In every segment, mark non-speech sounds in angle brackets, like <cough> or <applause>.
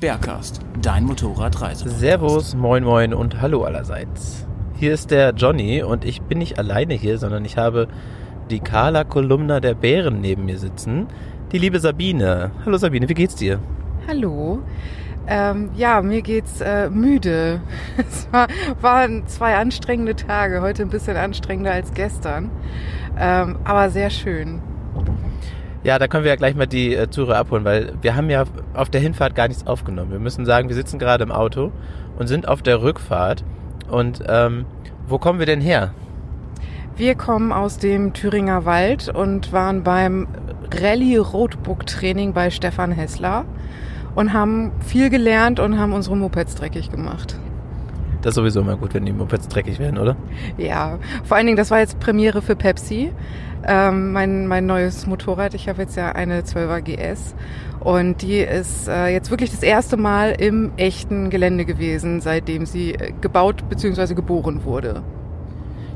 Bergcast, dein Motorradreise. Servus, moin moin und hallo allerseits. Hier ist der Johnny und ich bin nicht alleine hier, sondern ich habe die Carla Kolumna der Bären neben mir sitzen. Die liebe Sabine. Hallo Sabine, wie geht's dir? Hallo. Ähm, ja, mir geht's äh, müde. <laughs> Es war, waren zwei anstrengende Tage, heute ein bisschen anstrengender als gestern, ähm, aber sehr schön. Ja, da können wir ja gleich mal die äh, Zuhörer abholen, weil wir haben ja auf der Hinfahrt gar nichts aufgenommen. Wir müssen sagen, wir sitzen gerade im Auto und sind auf der Rückfahrt. Und ähm, wo kommen wir denn Wir kommen aus dem Thüringer Wald und waren beim Rallye Roadbook Training bei Stefan Hessler und haben viel gelernt und haben unsere Mopeds dreckig gemacht. Das ist sowieso immer gut, wenn die Mopeds dreckig werden, oder? Ja, vor allen Dingen, das war jetzt Premiere für Pepsi. Ähm, mein, mein neues Motorrad. Ich habe jetzt ja eine 12er GS und die ist äh, jetzt wirklich das erste Mal im echten Gelände gewesen, seitdem sie äh, gebaut bzw. geboren wurde.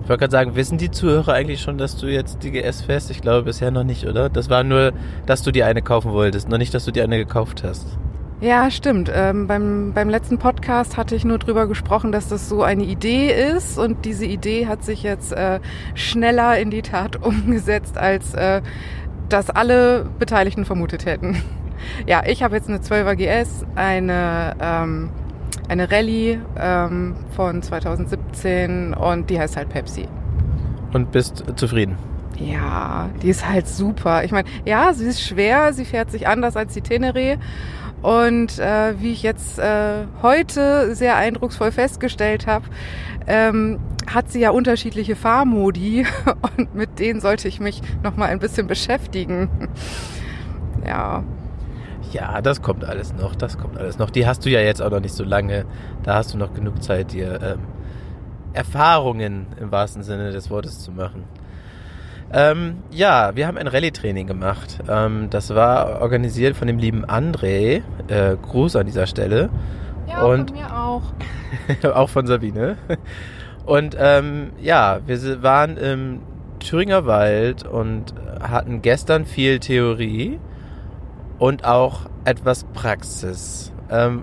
Ich wollte gerade sagen, wissen die Zuhörer eigentlich schon, dass du jetzt die GS fährst? Ich glaube bisher noch nicht, oder? Das war nur, dass du dir eine kaufen wolltest, noch nicht, dass du dir eine gekauft hast. Ja, stimmt. Ähm, beim, beim letzten Podcast hatte ich nur drüber gesprochen, dass das so eine Idee ist und diese Idee hat sich jetzt äh, schneller in die Tat <laughs> umgesetzt, als äh, das alle Beteiligten vermutet hätten. <laughs> Ja, ich habe jetzt eine 12er GS, eine, ähm, eine Rallye ähm, von 2017 und die heißt halt Pepsi. Und bist zufrieden? Ja, die ist halt super. Ich meine, ja, sie ist schwer, sie fährt sich anders als die Tenere. Und äh, wie ich jetzt äh, heute sehr eindrucksvoll festgestellt habe, ähm, hat sie ja unterschiedliche Fahrmodi <laughs> und mit denen sollte ich mich noch mal ein bisschen beschäftigen. <laughs> Ja, Ja, das kommt alles noch, das kommt alles noch. Die hast du ja jetzt auch noch nicht so lange. Da hast du noch genug Zeit, dir ähm, Erfahrungen im wahrsten Sinne des Wortes zu machen. Ähm, ja, wir haben ein Rallye-Training gemacht. Ähm, das war organisiert von dem lieben André. Äh, Gruß an dieser Stelle. ja Und- von mir auch. <laughs> auch von Sabine. Und ähm, ja, wir waren im Thüringer Wald und hatten gestern viel Theorie und auch etwas Praxis. Ähm,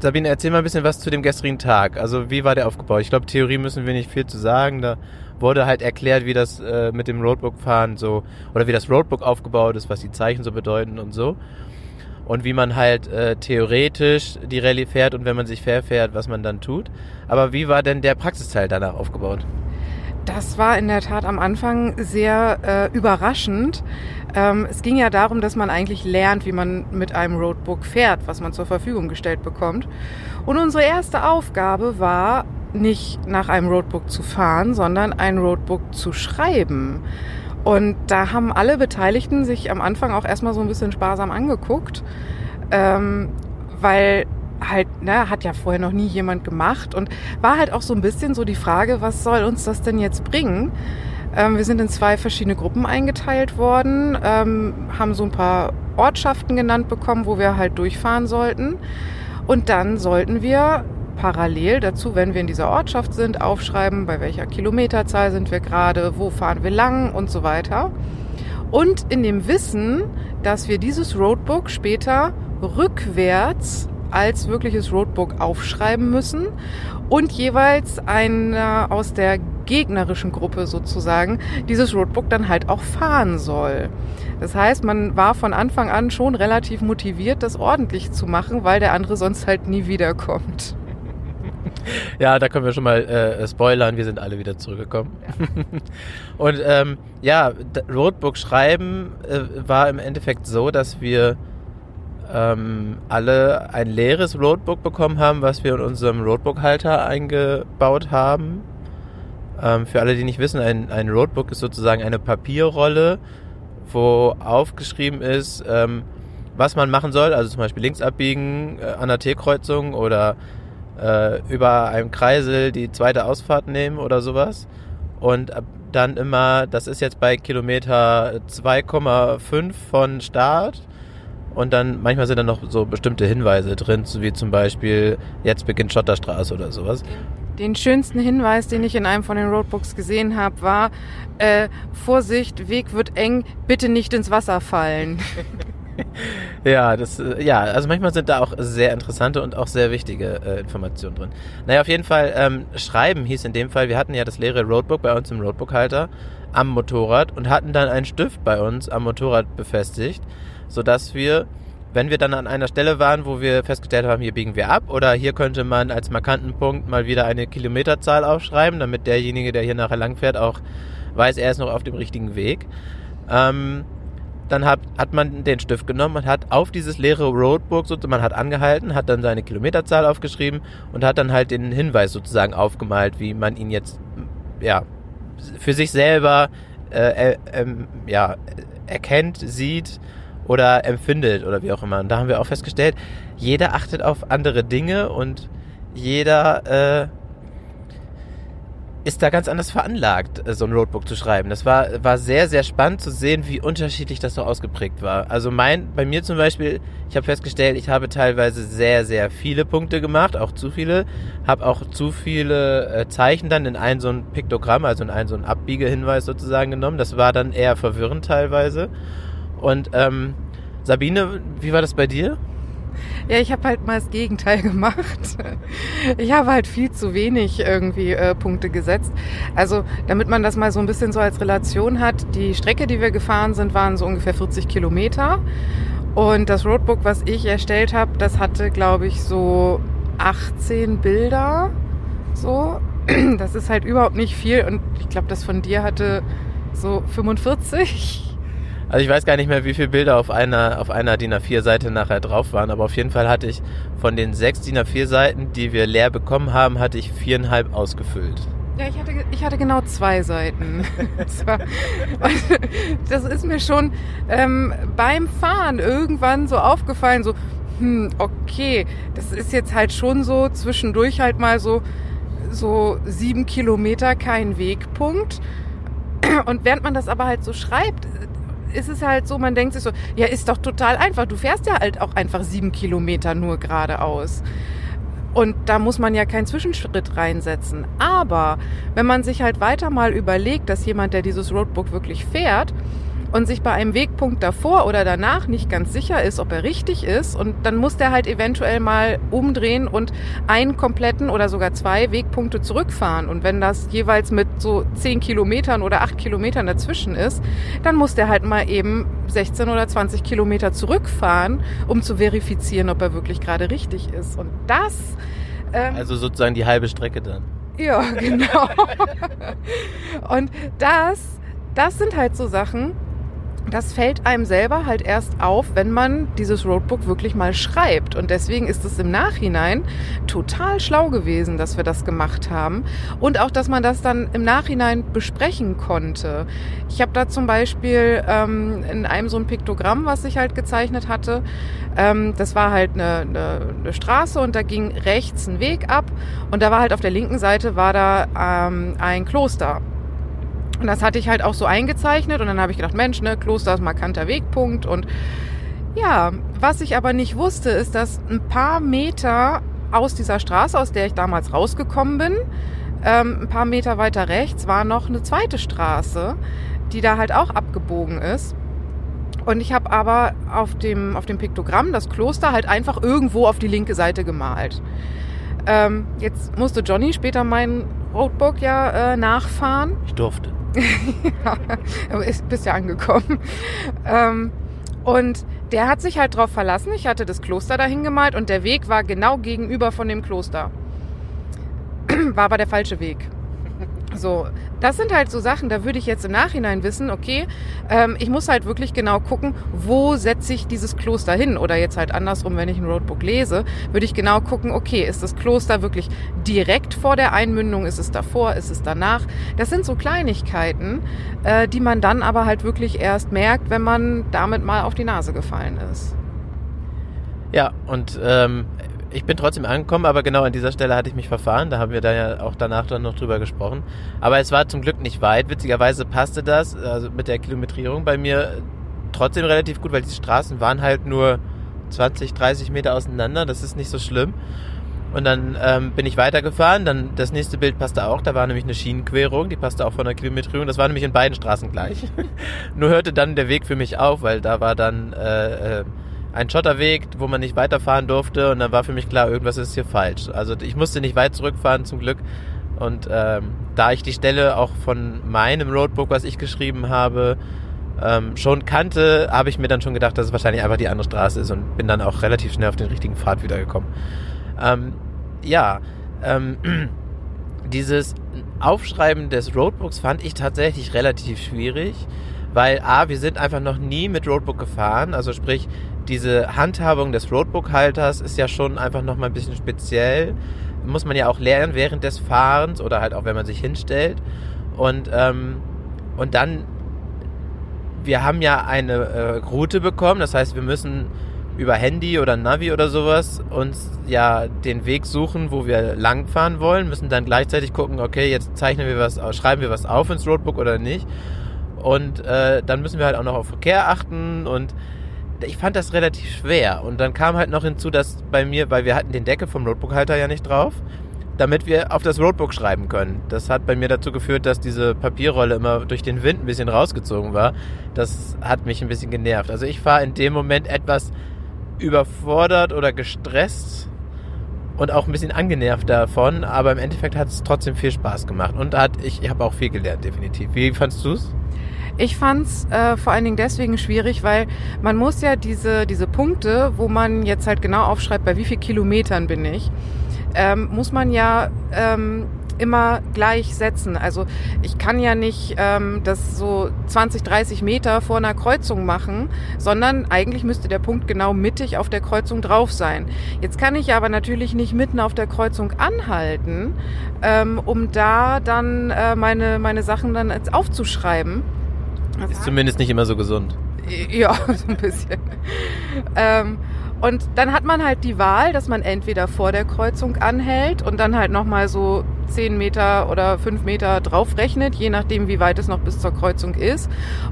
Sabine, erzähl mal ein bisschen was zu dem gestrigen Tag. Also wie war der aufgebaut? Ich glaube, Theorie müssen wir nicht viel zu sagen. Da wurde halt erklärt, wie das äh, mit dem Roadbook-Fahren so, oder wie das Roadbook aufgebaut ist, was die Zeichen so bedeuten und so. Und wie man halt äh, theoretisch die Rallye fährt und wenn man sich fair fährt, was man dann tut. Aber wie war denn der Praxisteil danach aufgebaut? Das war in der Tat am Anfang sehr äh, überraschend. Ähm, es ging ja darum, dass man eigentlich lernt, wie man mit einem Roadbook fährt, was man zur Verfügung gestellt bekommt. Und unsere erste Aufgabe war, nicht nach einem Roadbook zu fahren, sondern ein Roadbook zu schreiben. Und da haben alle Beteiligten sich am Anfang auch erstmal so ein bisschen sparsam angeguckt, ähm, weil halt, ne, hat ja vorher noch nie jemand gemacht und war halt auch so ein bisschen so die Frage, was soll uns das denn jetzt bringen? Ähm, wir sind in zwei verschiedene Gruppen eingeteilt worden, ähm, haben so ein paar Ortschaften genannt bekommen, wo wir halt durchfahren sollten. Und dann sollten wir parallel dazu, wenn wir in dieser Ortschaft sind, aufschreiben, bei welcher Kilometerzahl sind wir gerade, wo fahren wir lang und so weiter. Und in dem Wissen, dass wir dieses Roadbook später rückwärts als wirkliches Roadbook aufschreiben müssen und jeweils einer aus der gegnerischen Gruppe sozusagen dieses Roadbook dann halt auch fahren soll. Das heißt, man war von Anfang an schon relativ motiviert, das ordentlich zu machen, weil der andere sonst halt nie wiederkommt. Ja, da können wir schon mal äh, spoilern, wir sind alle wieder zurückgekommen. <laughs> und ähm, ja, Roadbook schreiben äh, war im Endeffekt so, dass wir ähm, alle ein leeres Roadbook bekommen haben, was wir in unserem Roadbook-Halter eingebaut haben. Ähm, für alle, die nicht wissen, ein, ein Roadbook ist sozusagen eine Papierrolle, wo aufgeschrieben ist, ähm, was man machen soll. Also zum Beispiel links abbiegen äh, an der T-Kreuzung oder äh, über einem Kreisel die zweite Ausfahrt nehmen oder sowas. Und dann immer, das ist jetzt bei Kilometer 2,5 von Start. Und dann manchmal sind dann noch so bestimmte Hinweise drin, so wie zum Beispiel, jetzt beginnt Schotterstraße oder sowas. Den schönsten Hinweis, den ich in einem von den Roadbooks gesehen habe, war, äh, Vorsicht, Weg wird eng, bitte nicht ins Wasser fallen. <laughs> Ja, das, äh, ja, also manchmal sind da auch sehr interessante und auch sehr wichtige äh, Informationen drin. Naja, auf jeden Fall, ähm, Schreiben hieß in dem Fall, wir hatten ja das leere Roadbook bei uns im Roadbookhalter am Motorrad und hatten dann einen Stift bei uns am Motorrad befestigt, sodass wir, wenn wir dann an einer Stelle waren, wo wir festgestellt haben, hier biegen wir ab oder hier könnte man als markanten Punkt mal wieder eine Kilometerzahl aufschreiben, damit derjenige, der hier nachher langfährt, auch weiß, er ist noch auf dem richtigen Weg. Ähm, dann hat, hat man den Stift genommen und hat auf dieses leere Roadbook, so, man hat angehalten, hat dann seine Kilometerzahl aufgeschrieben und hat dann halt den Hinweis sozusagen aufgemalt, wie man ihn jetzt ja für sich selber äh, äh, ähm, ja, erkennt, sieht oder empfindet oder wie auch immer. Und da haben wir auch festgestellt, jeder achtet auf andere Dinge und jeder äh, ist da ganz anders veranlagt, äh, so ein Roadbook zu schreiben. Das war, war sehr, sehr spannend zu sehen, wie unterschiedlich das so ausgeprägt war. Also mein, bei mir zum Beispiel, ich habe festgestellt, ich habe teilweise sehr, sehr viele Punkte gemacht, auch zu viele, habe auch zu viele äh, Zeichen dann in ein so ein Piktogramm, also in ein so ein Abbiegehinweis sozusagen genommen. Das war dann eher verwirrend teilweise. Und ähm, Sabine, wie war das bei dir? Ja, ich habe halt mal das Gegenteil <laughs> gemacht. Ich habe halt viel zu wenig irgendwie äh, Punkte gesetzt. Also, damit man das mal so ein bisschen so als Relation hat, die Strecke, die wir gefahren sind, waren so ungefähr 40 Kilometer. Und das Roadbook, was ich erstellt habe, das hatte, glaube ich, so 18 Bilder. So. <clears throat> Das ist halt überhaupt nicht viel. Und ich glaube, das von dir hatte so 45. Also ich weiß gar nicht mehr, wie viele Bilder auf einer, auf einer DIN A4-Seite nachher drauf waren, aber auf jeden Fall hatte ich von den sechs DIN A4-Seiten, die wir leer bekommen haben, hatte ich viereinhalb ausgefüllt. Ja, ich hatte, ich hatte genau zwei Seiten. <laughs> Das, war, das ist mir schon ähm, beim Fahren irgendwann so aufgefallen, so, hm, okay, das ist jetzt halt schon so zwischendurch halt mal so, so sieben Kilometer kein Wegpunkt. Und während man das aber halt so schreibt, ist es halt so, man denkt sich so, ja, ist doch total einfach. Du fährst ja halt auch einfach sieben Kilometer nur geradeaus. Und da muss man ja keinen Zwischenschritt reinsetzen. Aber wenn man sich halt weiter mal überlegt, dass jemand, der dieses Roadbook wirklich fährt, und sich bei einem Wegpunkt davor oder danach nicht ganz sicher ist, ob er richtig ist. Und dann muss der halt eventuell mal umdrehen und einen kompletten oder sogar zwei Wegpunkte zurückfahren. Und wenn das jeweils mit so zehn Kilometern oder acht Kilometern dazwischen ist, dann muss der halt mal eben 16 oder 20 Kilometer zurückfahren, um zu verifizieren, ob er wirklich gerade richtig ist. Und das. Ähm, also sozusagen die halbe Strecke dann. Ja, <laughs> genau. und das, das sind halt so Sachen, das fällt einem selber halt erst auf, wenn man dieses Roadbook wirklich mal schreibt. Und deswegen ist es im Nachhinein total schlau gewesen, dass wir das gemacht haben. Und auch, dass man das dann im Nachhinein besprechen konnte. Ich habe da zum Beispiel ähm, in einem so ein Piktogramm, was ich halt gezeichnet hatte, ähm, das war halt eine, eine, eine Straße und da ging rechts ein Weg ab. Und da war halt auf der linken Seite war da ähm, ein Kloster. Und das hatte ich halt auch so eingezeichnet und dann habe ich gedacht, Mensch, ne, Kloster ist markanter Wegpunkt und ja, was ich aber nicht wusste, ist, dass ein paar Meter aus dieser Straße, aus der ich damals rausgekommen bin, ähm, ein paar Meter weiter rechts war noch eine zweite Straße, die da halt auch abgebogen ist. Und ich habe aber auf dem, auf dem Piktogramm das Kloster halt einfach irgendwo auf die linke Seite gemalt. Ähm, jetzt musste Johnny später mein Roadbook ja äh, nachfahren. <laughs> Ich durfte. ja, aber ist, bist ja angekommen. Ähm, und der hat sich halt drauf verlassen. Ich hatte das Kloster dahin gemalt und der Weg war genau gegenüber von dem Kloster. <clears throat> War aber der falsche Weg. So, das sind halt so Sachen, da würde ich jetzt im Nachhinein wissen, okay, ähm, ich muss halt wirklich genau gucken, wo setze ich dieses Kloster hin? Oder jetzt halt andersrum, wenn ich ein Roadbook lese, würde ich genau gucken, okay, ist das Kloster wirklich direkt vor der Einmündung? Ist es davor? Ist es danach? Das sind so Kleinigkeiten, äh, die man dann aber halt wirklich erst merkt, wenn man damit mal auf die Nase gefallen ist. Ja, und ähm, ich bin trotzdem angekommen, aber genau an dieser Stelle hatte ich mich verfahren. Da haben wir da ja auch danach dann noch drüber gesprochen. Aber es war zum Glück nicht weit. Witzigerweise passte das also mit der Kilometrierung bei mir trotzdem relativ gut, weil die Straßen waren halt nur 20, 30 Meter auseinander. Das ist nicht so schlimm. Und dann ähm, bin ich weitergefahren. Dann das nächste Bild passte auch. Da war nämlich eine Schienenquerung. Die passte auch von der Kilometrierung. Das war nämlich in beiden Straßen gleich. <laughs> nur hörte dann der Weg für mich auf, weil da war dann äh, ein Schotterweg, wo man nicht weiterfahren durfte und dann war für mich klar, irgendwas ist hier falsch. Also ich musste nicht weit zurückfahren zum Glück und ähm, da ich die Stelle auch von meinem Roadbook, was ich geschrieben habe, ähm, schon kannte, habe ich mir dann schon gedacht, dass es wahrscheinlich einfach die andere Straße ist und bin dann auch relativ schnell auf den richtigen Pfad wiedergekommen. Ähm, ja, ähm, <clears throat> dieses Aufschreiben des Roadbooks fand ich tatsächlich relativ schwierig, weil A, wir sind einfach noch nie mit Roadbook gefahren, also sprich, diese Handhabung des Roadbook-Halters ist ja schon einfach nochmal ein bisschen speziell. Muss man ja auch lernen während des Fahrens oder halt auch wenn man sich hinstellt. Und, ähm, und dann, wir haben ja eine äh, Route bekommen, das heißt, wir müssen über Handy oder Navi oder sowas uns ja den Weg suchen, wo wir langfahren wollen, müssen dann gleichzeitig gucken, okay, jetzt zeichnen wir was, schreiben wir was auf ins Roadbook oder nicht. Und äh, dann müssen wir halt auch noch auf Verkehr achten und ich fand das relativ schwer. Und dann kam halt noch hinzu, dass bei mir, weil wir hatten den Deckel vom Notebook-Halter ja nicht drauf, damit wir auf das Roadbook schreiben können. Das hat bei mir dazu geführt, dass diese Papierrolle immer durch den Wind ein bisschen rausgezogen war. Das hat mich ein bisschen genervt. Also ich war in dem Moment etwas überfordert oder gestresst und auch ein bisschen angenervt davon, aber im Endeffekt hat es trotzdem viel Spaß gemacht und hat, ich, ich habe auch viel gelernt, definitiv. Wie fandst du es? Ich fand es äh, vor allen Dingen deswegen schwierig, weil man muss ja diese, diese Punkte, wo man jetzt halt genau aufschreibt, bei wie viel Kilometern bin ich, ähm, muss man ja ähm, immer gleich setzen. Also ich kann ja nicht ähm, das so 20, 30 Meter vor einer Kreuzung machen, sondern eigentlich müsste der Punkt genau mittig auf der Kreuzung drauf sein. Jetzt kann ich aber natürlich nicht mitten auf der Kreuzung anhalten, ähm, um da dann äh, meine, meine Sachen dann aufzuschreiben. Ist zumindest nicht immer so gesund. Ja, <laughs> so ein bisschen. ähm, und dann hat man halt die Wahl, dass man entweder vor der Kreuzung anhält und dann halt nochmal so 10 Meter oder 5 Meter draufrechnet, je nachdem, wie weit es noch bis zur Kreuzung ist.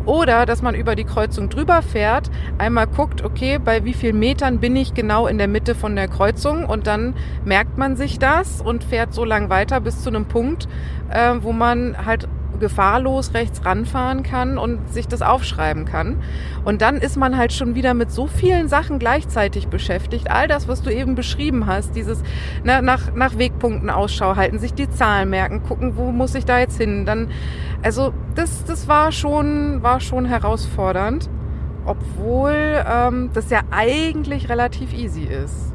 Oder dass man über die Kreuzung drüber fährt, einmal guckt, okay, bei wie vielen Metern bin ich genau in der Mitte von der Kreuzung und dann merkt man sich das und fährt so lang weiter bis zu einem Punkt, äh, wo man halt gefahrlos rechts ranfahren kann und sich das aufschreiben kann. Und dann ist man halt schon wieder mit so vielen Sachen gleichzeitig beschäftigt. All das, was du eben beschrieben hast, dieses ne, nach, nach Wegpunkten Ausschau halten, sich die Zahlen merken, gucken, wo muss ich da jetzt hin. Dann, also das, das war schon, war schon herausfordernd, obwohl ähm, das ja eigentlich relativ easy ist.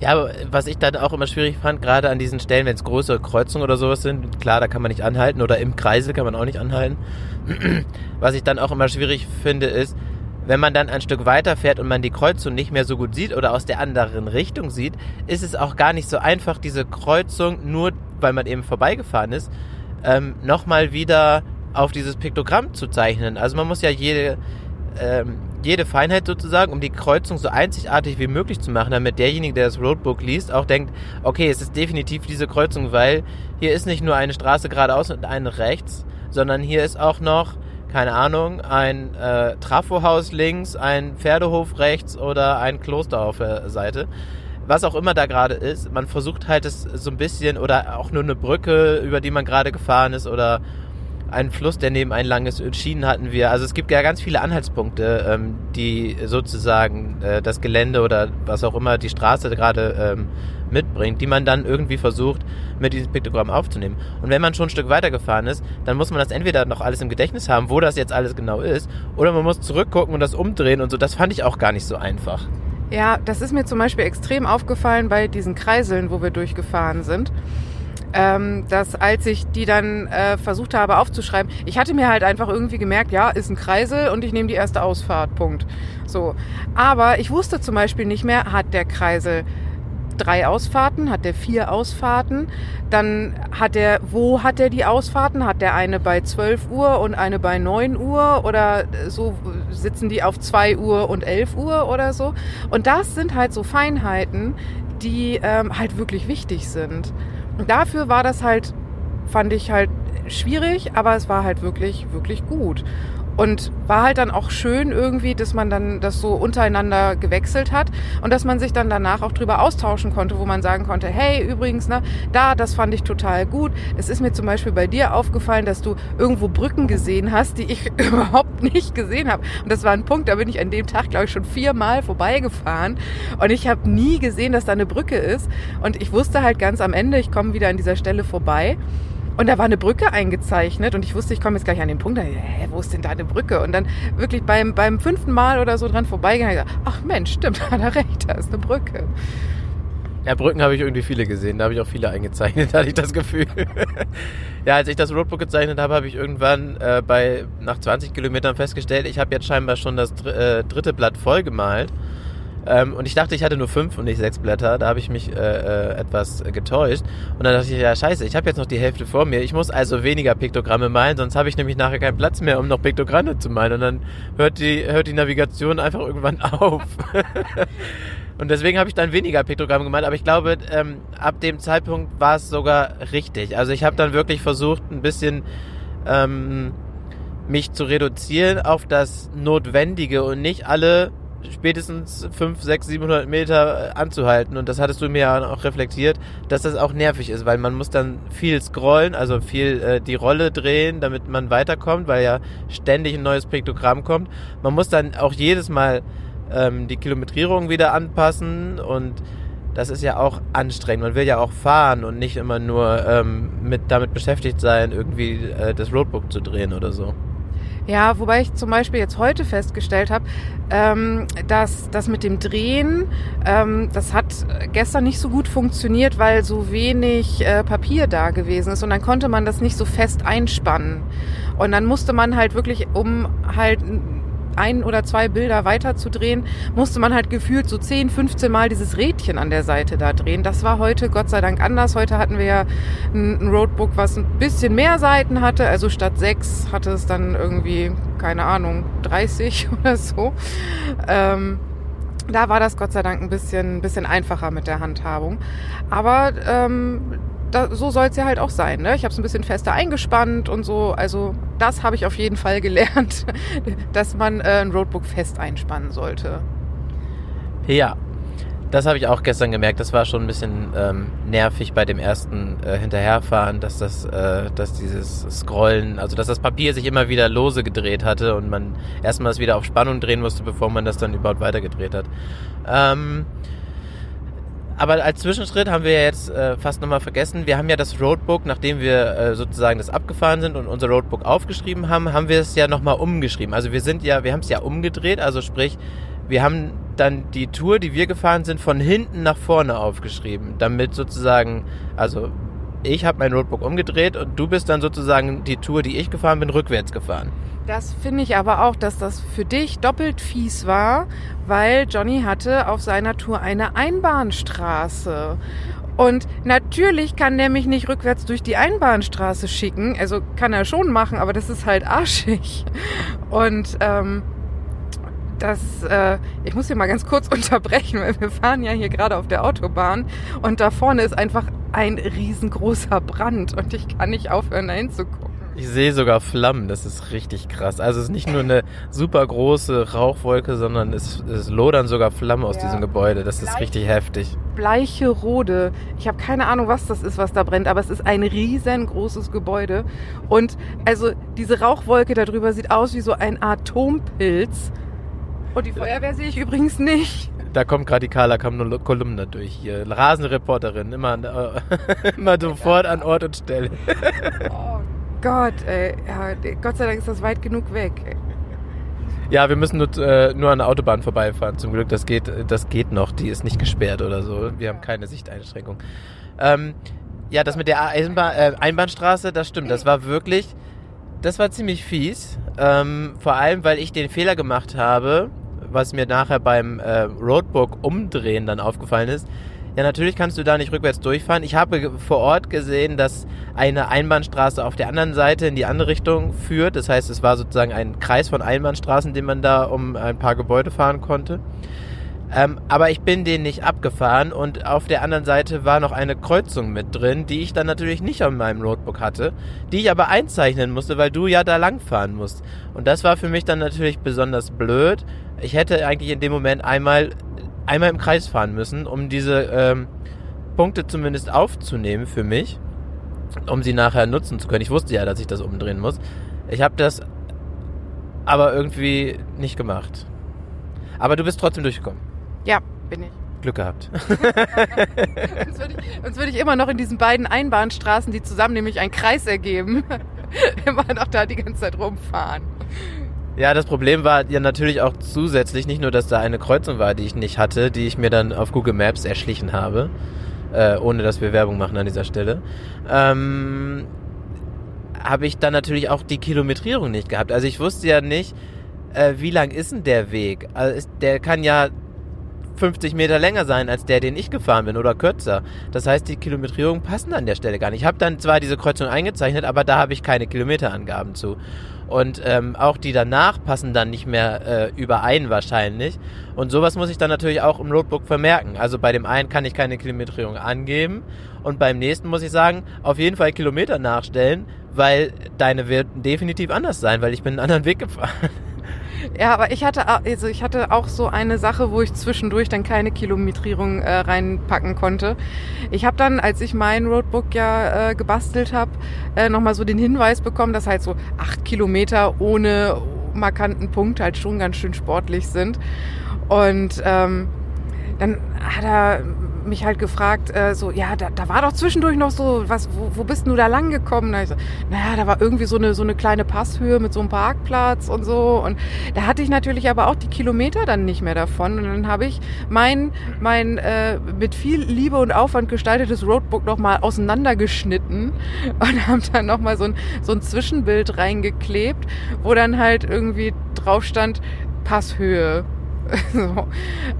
Ja, was ich dann auch immer schwierig fand, gerade an diesen Stellen, wenn es größere Kreuzungen oder sowas sind, klar, da kann man nicht anhalten oder im Kreisel kann man auch nicht anhalten. <clears throat> was ich dann auch immer schwierig finde, ist, wenn man dann ein Stück weiter fährt und man die Kreuzung nicht mehr so gut sieht oder aus der anderen Richtung sieht, ist es auch gar nicht so einfach, diese Kreuzung, nur weil man eben vorbeigefahren ist, ähm, nochmal wieder auf dieses Piktogramm zu zeichnen. Also man muss ja jede, ähm, jede Feinheit sozusagen, um die Kreuzung so einzigartig wie möglich zu machen, damit derjenige, der das Roadbook liest, auch denkt, okay, es ist definitiv diese Kreuzung, weil hier ist nicht nur eine Straße geradeaus und eine rechts, sondern hier ist auch noch, keine Ahnung, ein äh, Trafohaus links, ein Pferdehof rechts oder ein Kloster auf der Seite. Was auch immer da gerade ist, man versucht halt es so ein bisschen oder auch nur eine Brücke, über die man gerade gefahren ist oder ein Fluss, der neben ein langes Schienen hatten wir. Also es gibt ja ganz viele Anhaltspunkte, ähm, die sozusagen äh, das Gelände oder was auch immer die Straße gerade ähm, mitbringt, die man dann irgendwie versucht mit diesem Piktogramm aufzunehmen. Und wenn man schon ein Stück weiter gefahren ist, dann muss man das entweder noch alles im Gedächtnis haben, wo das jetzt alles genau ist, oder man muss zurückgucken und das umdrehen und so. Das fand ich auch gar nicht so einfach. Ja, das ist mir zum Beispiel extrem aufgefallen bei diesen Kreiseln, wo wir durchgefahren sind ähm, dass als ich die dann äh, versucht habe aufzuschreiben, ich hatte mir halt einfach irgendwie gemerkt, ja, ist ein Kreisel und ich nehme die erste Ausfahrt, Punkt. So. Aber ich wusste zum Beispiel nicht mehr, hat der Kreisel drei Ausfahrten, hat der vier Ausfahrten, dann hat er, wo hat er die Ausfahrten? Hat der eine bei 12 Uhr und eine bei 9 Uhr oder so sitzen die auf 2 Uhr und 11 Uhr oder so? Und das sind halt so Feinheiten, die ähm, halt wirklich wichtig sind. Dafür war das halt, fand ich halt schwierig, aber es war halt wirklich, wirklich gut. Und war halt dann auch schön irgendwie, dass man dann das so untereinander gewechselt hat und dass man sich dann danach auch drüber austauschen konnte, wo man sagen konnte, hey, übrigens, ne, da, das fand ich total gut. Es ist mir zum Beispiel bei dir aufgefallen, dass du irgendwo Brücken gesehen hast, die ich <laughs> überhaupt nicht gesehen habe. Und das war ein Punkt, da bin ich an dem Tag, glaube ich, schon viermal vorbeigefahren und ich habe nie gesehen, dass da eine Brücke ist. Und ich wusste halt ganz am Ende, ich komme wieder an dieser Stelle vorbei. Und da war eine Brücke eingezeichnet und ich wusste, ich komme jetzt gleich an den Punkt, da, hä, wo ist denn da eine Brücke? Und dann wirklich beim, beim fünften Mal oder so dran vorbeigegangen, ach Mensch, stimmt, <laughs> hat er recht, da ist eine Brücke. Ja, Brücken habe ich irgendwie viele gesehen, da habe ich auch viele eingezeichnet, <laughs> hatte ich das Gefühl. <laughs> ja, als ich das Roadbook gezeichnet habe, habe ich irgendwann äh, bei nach 20 Kilometern festgestellt, ich habe jetzt scheinbar schon das dr äh, dritte Blatt voll gemalt. Ähm, und ich dachte, ich hatte nur fünf und nicht sechs Blätter. Da habe ich mich äh, äh, etwas getäuscht. Und dann dachte ich, ja scheiße, ich habe jetzt noch die Hälfte vor mir. Ich muss also weniger Piktogramme malen, sonst habe ich nämlich nachher keinen Platz mehr, um noch Piktogramme zu malen. Und dann hört die, hört die Navigation einfach irgendwann <laughs> auf. und deswegen habe ich dann weniger Piktogramme gemalt. Aber ich glaube, ähm, ab dem Zeitpunkt war es sogar richtig. Also ich habe dann wirklich versucht, ein bisschen... Ähm, mich zu reduzieren auf das Notwendige und nicht alle spätestens 5, 6, 700 Meter anzuhalten. Und das hattest du mir ja auch reflektiert, dass das auch nervig ist, weil man muss dann viel scrollen, also viel äh, die Rolle drehen, damit man weiterkommt, weil ja ständig ein neues Piktogramm kommt. Man muss dann auch jedes Mal ähm, die Kilometrierung wieder anpassen und das ist ja auch anstrengend. Man will ja auch fahren und nicht immer nur ähm, mit damit beschäftigt sein, irgendwie äh, das Roadbook zu drehen oder so. Ja, wobei ich zum Beispiel jetzt heute festgestellt habe, ähm, dass das mit dem Drehen, ähm, das hat gestern nicht so gut funktioniert, weil so wenig äh, Papier da gewesen ist und dann konnte man das nicht so fest einspannen. Und dann musste man halt wirklich, um halt ein oder zwei Bilder weiter zu drehen, musste man halt gefühlt so 10, 15 Mal dieses Rädchen an der Seite da drehen. Das war heute Gott sei Dank anders. Heute hatten wir ja ein Roadbook, was ein bisschen mehr Seiten hatte. Also statt sechs hatte es dann irgendwie, keine Ahnung, 30 <laughs> oder so. Ähm, da war das Gott sei Dank ein bisschen, bisschen einfacher mit der Handhabung. Aber ähm, da, so soll es ja halt auch sein. Ne? Ich habe es ein bisschen fester eingespannt und so. Also das habe ich auf jeden Fall gelernt, <laughs> dass man äh, ein Roadbook fest einspannen sollte. Ja, das habe ich auch gestern gemerkt. Das war schon ein bisschen ähm, nervig bei dem ersten äh, Hinterherfahren, dass das, äh, dass dieses Scrollen, also dass das Papier sich immer wieder lose gedreht hatte und man erstmal es wieder auf Spannung drehen musste, bevor man das dann überhaupt weitergedreht hat. Ähm, aber als Zwischenschritt haben wir ja jetzt äh, fast nochmal vergessen, wir haben ja das Roadbook, nachdem wir äh, sozusagen das abgefahren sind und unser Roadbook aufgeschrieben haben, haben wir es ja nochmal umgeschrieben. Also wir sind ja, wir haben es ja umgedreht, also sprich, wir haben dann die Tour, die wir gefahren sind, von hinten nach vorne aufgeschrieben, damit sozusagen, also ich habe mein Roadbook umgedreht und du bist dann sozusagen die Tour, die ich gefahren bin, rückwärts gefahren. Das finde ich aber auch, dass das für dich doppelt fies war, weil Johnny hatte auf seiner Tour eine Einbahnstraße. Und natürlich kann der mich nicht rückwärts durch die Einbahnstraße schicken. Also kann er schon machen, aber das ist halt arschig. Und ähm, das, äh, ich muss hier mal ganz kurz <laughs> unterbrechen, weil wir fahren ja hier gerade auf der Autobahn und da vorne ist einfach ein riesengroßer Brand und ich kann nicht aufhören, da hinzugucken. Ich sehe sogar Flammen, das ist richtig krass. Also es ist nicht nur eine super große Rauchwolke, sondern es, es lodern sogar Flammen aus Ja. diesem Gebäude. Das ist Bleich- richtig heftig. Bleiche Rode. Ich habe keine Ahnung, was das ist, was da brennt, aber es ist ein riesengroßes Gebäude. Und also diese Rauchwolke darüber sieht aus wie so ein Atompilz. Und die Feuerwehr sehe ich übrigens nicht. Da kommt gerade die Carla Kolumna durch hier. Rasende Reporterin, immer, äh, <laughs> immer sofort an Ort und Stelle. Oh Gott, ey. Ja, Gott sei Dank ist das weit genug weg. Ja, wir müssen nur, äh, nur an der Autobahn vorbeifahren. Zum Glück, das geht, das geht noch. Die ist nicht gesperrt oder so. Wir haben keine Sichteinschränkung. Ähm, Ja, das mit der Eisenbahn, äh, Einbahnstraße, das stimmt. Das war wirklich, das war ziemlich fies. Ähm, vor allem, weil ich den Fehler gemacht habe, was mir nachher beim äh, Roadbook umdrehen dann aufgefallen ist. Ja, natürlich kannst du da nicht rückwärts durchfahren. Ich habe vor Ort gesehen, dass eine Einbahnstraße auf der anderen Seite in die andere Richtung führt. Das heißt, es war sozusagen ein Kreis von Einbahnstraßen, den man da um ein paar Gebäude fahren konnte. Ähm, aber ich bin den nicht abgefahren und auf der anderen Seite war noch eine Kreuzung mit drin, die ich dann natürlich nicht auf meinem Notebook hatte, die ich aber einzeichnen musste, weil du ja da langfahren musst. Und das war für mich dann natürlich besonders blöd. Ich hätte eigentlich in dem Moment einmal, einmal im Kreis fahren müssen, um diese ähm, Punkte zumindest aufzunehmen für mich, um sie nachher nutzen zu können. Ich wusste ja, dass ich das umdrehen muss. Ich habe das aber irgendwie nicht gemacht. Aber du bist trotzdem durchgekommen. Ja, bin ich. Glück gehabt. <laughs> <laughs> Sonst würde ich, sonst würde ich immer noch in diesen beiden Einbahnstraßen, die zusammen nämlich einen Kreis ergeben, <laughs> immer noch da die ganze Zeit rumfahren. Ja, das Problem war ja natürlich auch zusätzlich nicht nur, dass da eine Kreuzung war, die ich nicht hatte, die ich mir dann auf Google Maps erschlichen habe, äh, ohne dass wir Werbung machen an dieser Stelle, ähm, habe ich dann natürlich auch die Kilometrierung nicht gehabt. Also ich wusste ja nicht, äh, wie lang ist denn der Weg? Also ist, der kann ja 50 Meter länger sein als der, den ich gefahren bin oder kürzer. Das heißt, die Kilometrierungen passen an der Stelle gar nicht. Ich habe dann zwar diese Kreuzung eingezeichnet, aber da habe ich keine Kilometerangaben zu. Und ähm, auch die danach passen dann nicht mehr äh, überein wahrscheinlich. Und sowas muss ich dann natürlich auch im Notebook vermerken. Also bei dem einen kann ich keine Kilometrierung angeben und beim nächsten muss ich sagen, auf jeden Fall Kilometer nachstellen, weil deine wird definitiv anders sein, weil ich bin einen anderen Weg gefahren. <laughs> Ja, aber ich hatte, also ich hatte auch so eine Sache, wo ich zwischendurch dann keine Kilometrierung äh, reinpacken konnte. Ich habe dann, als ich mein Roadbook ja äh, gebastelt habe, äh, nochmal so den Hinweis bekommen, dass halt so acht Kilometer ohne markanten Punkt halt schon ganz schön sportlich sind. Und ähm, dann hat er mich halt gefragt, äh, so, ja, da, da war doch zwischendurch noch so, was, wo, wo bist du da lang gekommen? Da ich so, naja, da war irgendwie so eine, so eine kleine Passhöhe mit so einem Parkplatz und so. Und da hatte ich natürlich aber auch die Kilometer dann nicht mehr davon. Und dann habe ich mein, mein äh, mit viel Liebe und Aufwand gestaltetes Roadbook nochmal auseinandergeschnitten <laughs> und habe dann nochmal so ein, so ein Zwischenbild reingeklebt, wo dann halt irgendwie drauf stand, Passhöhe. <laughs> so.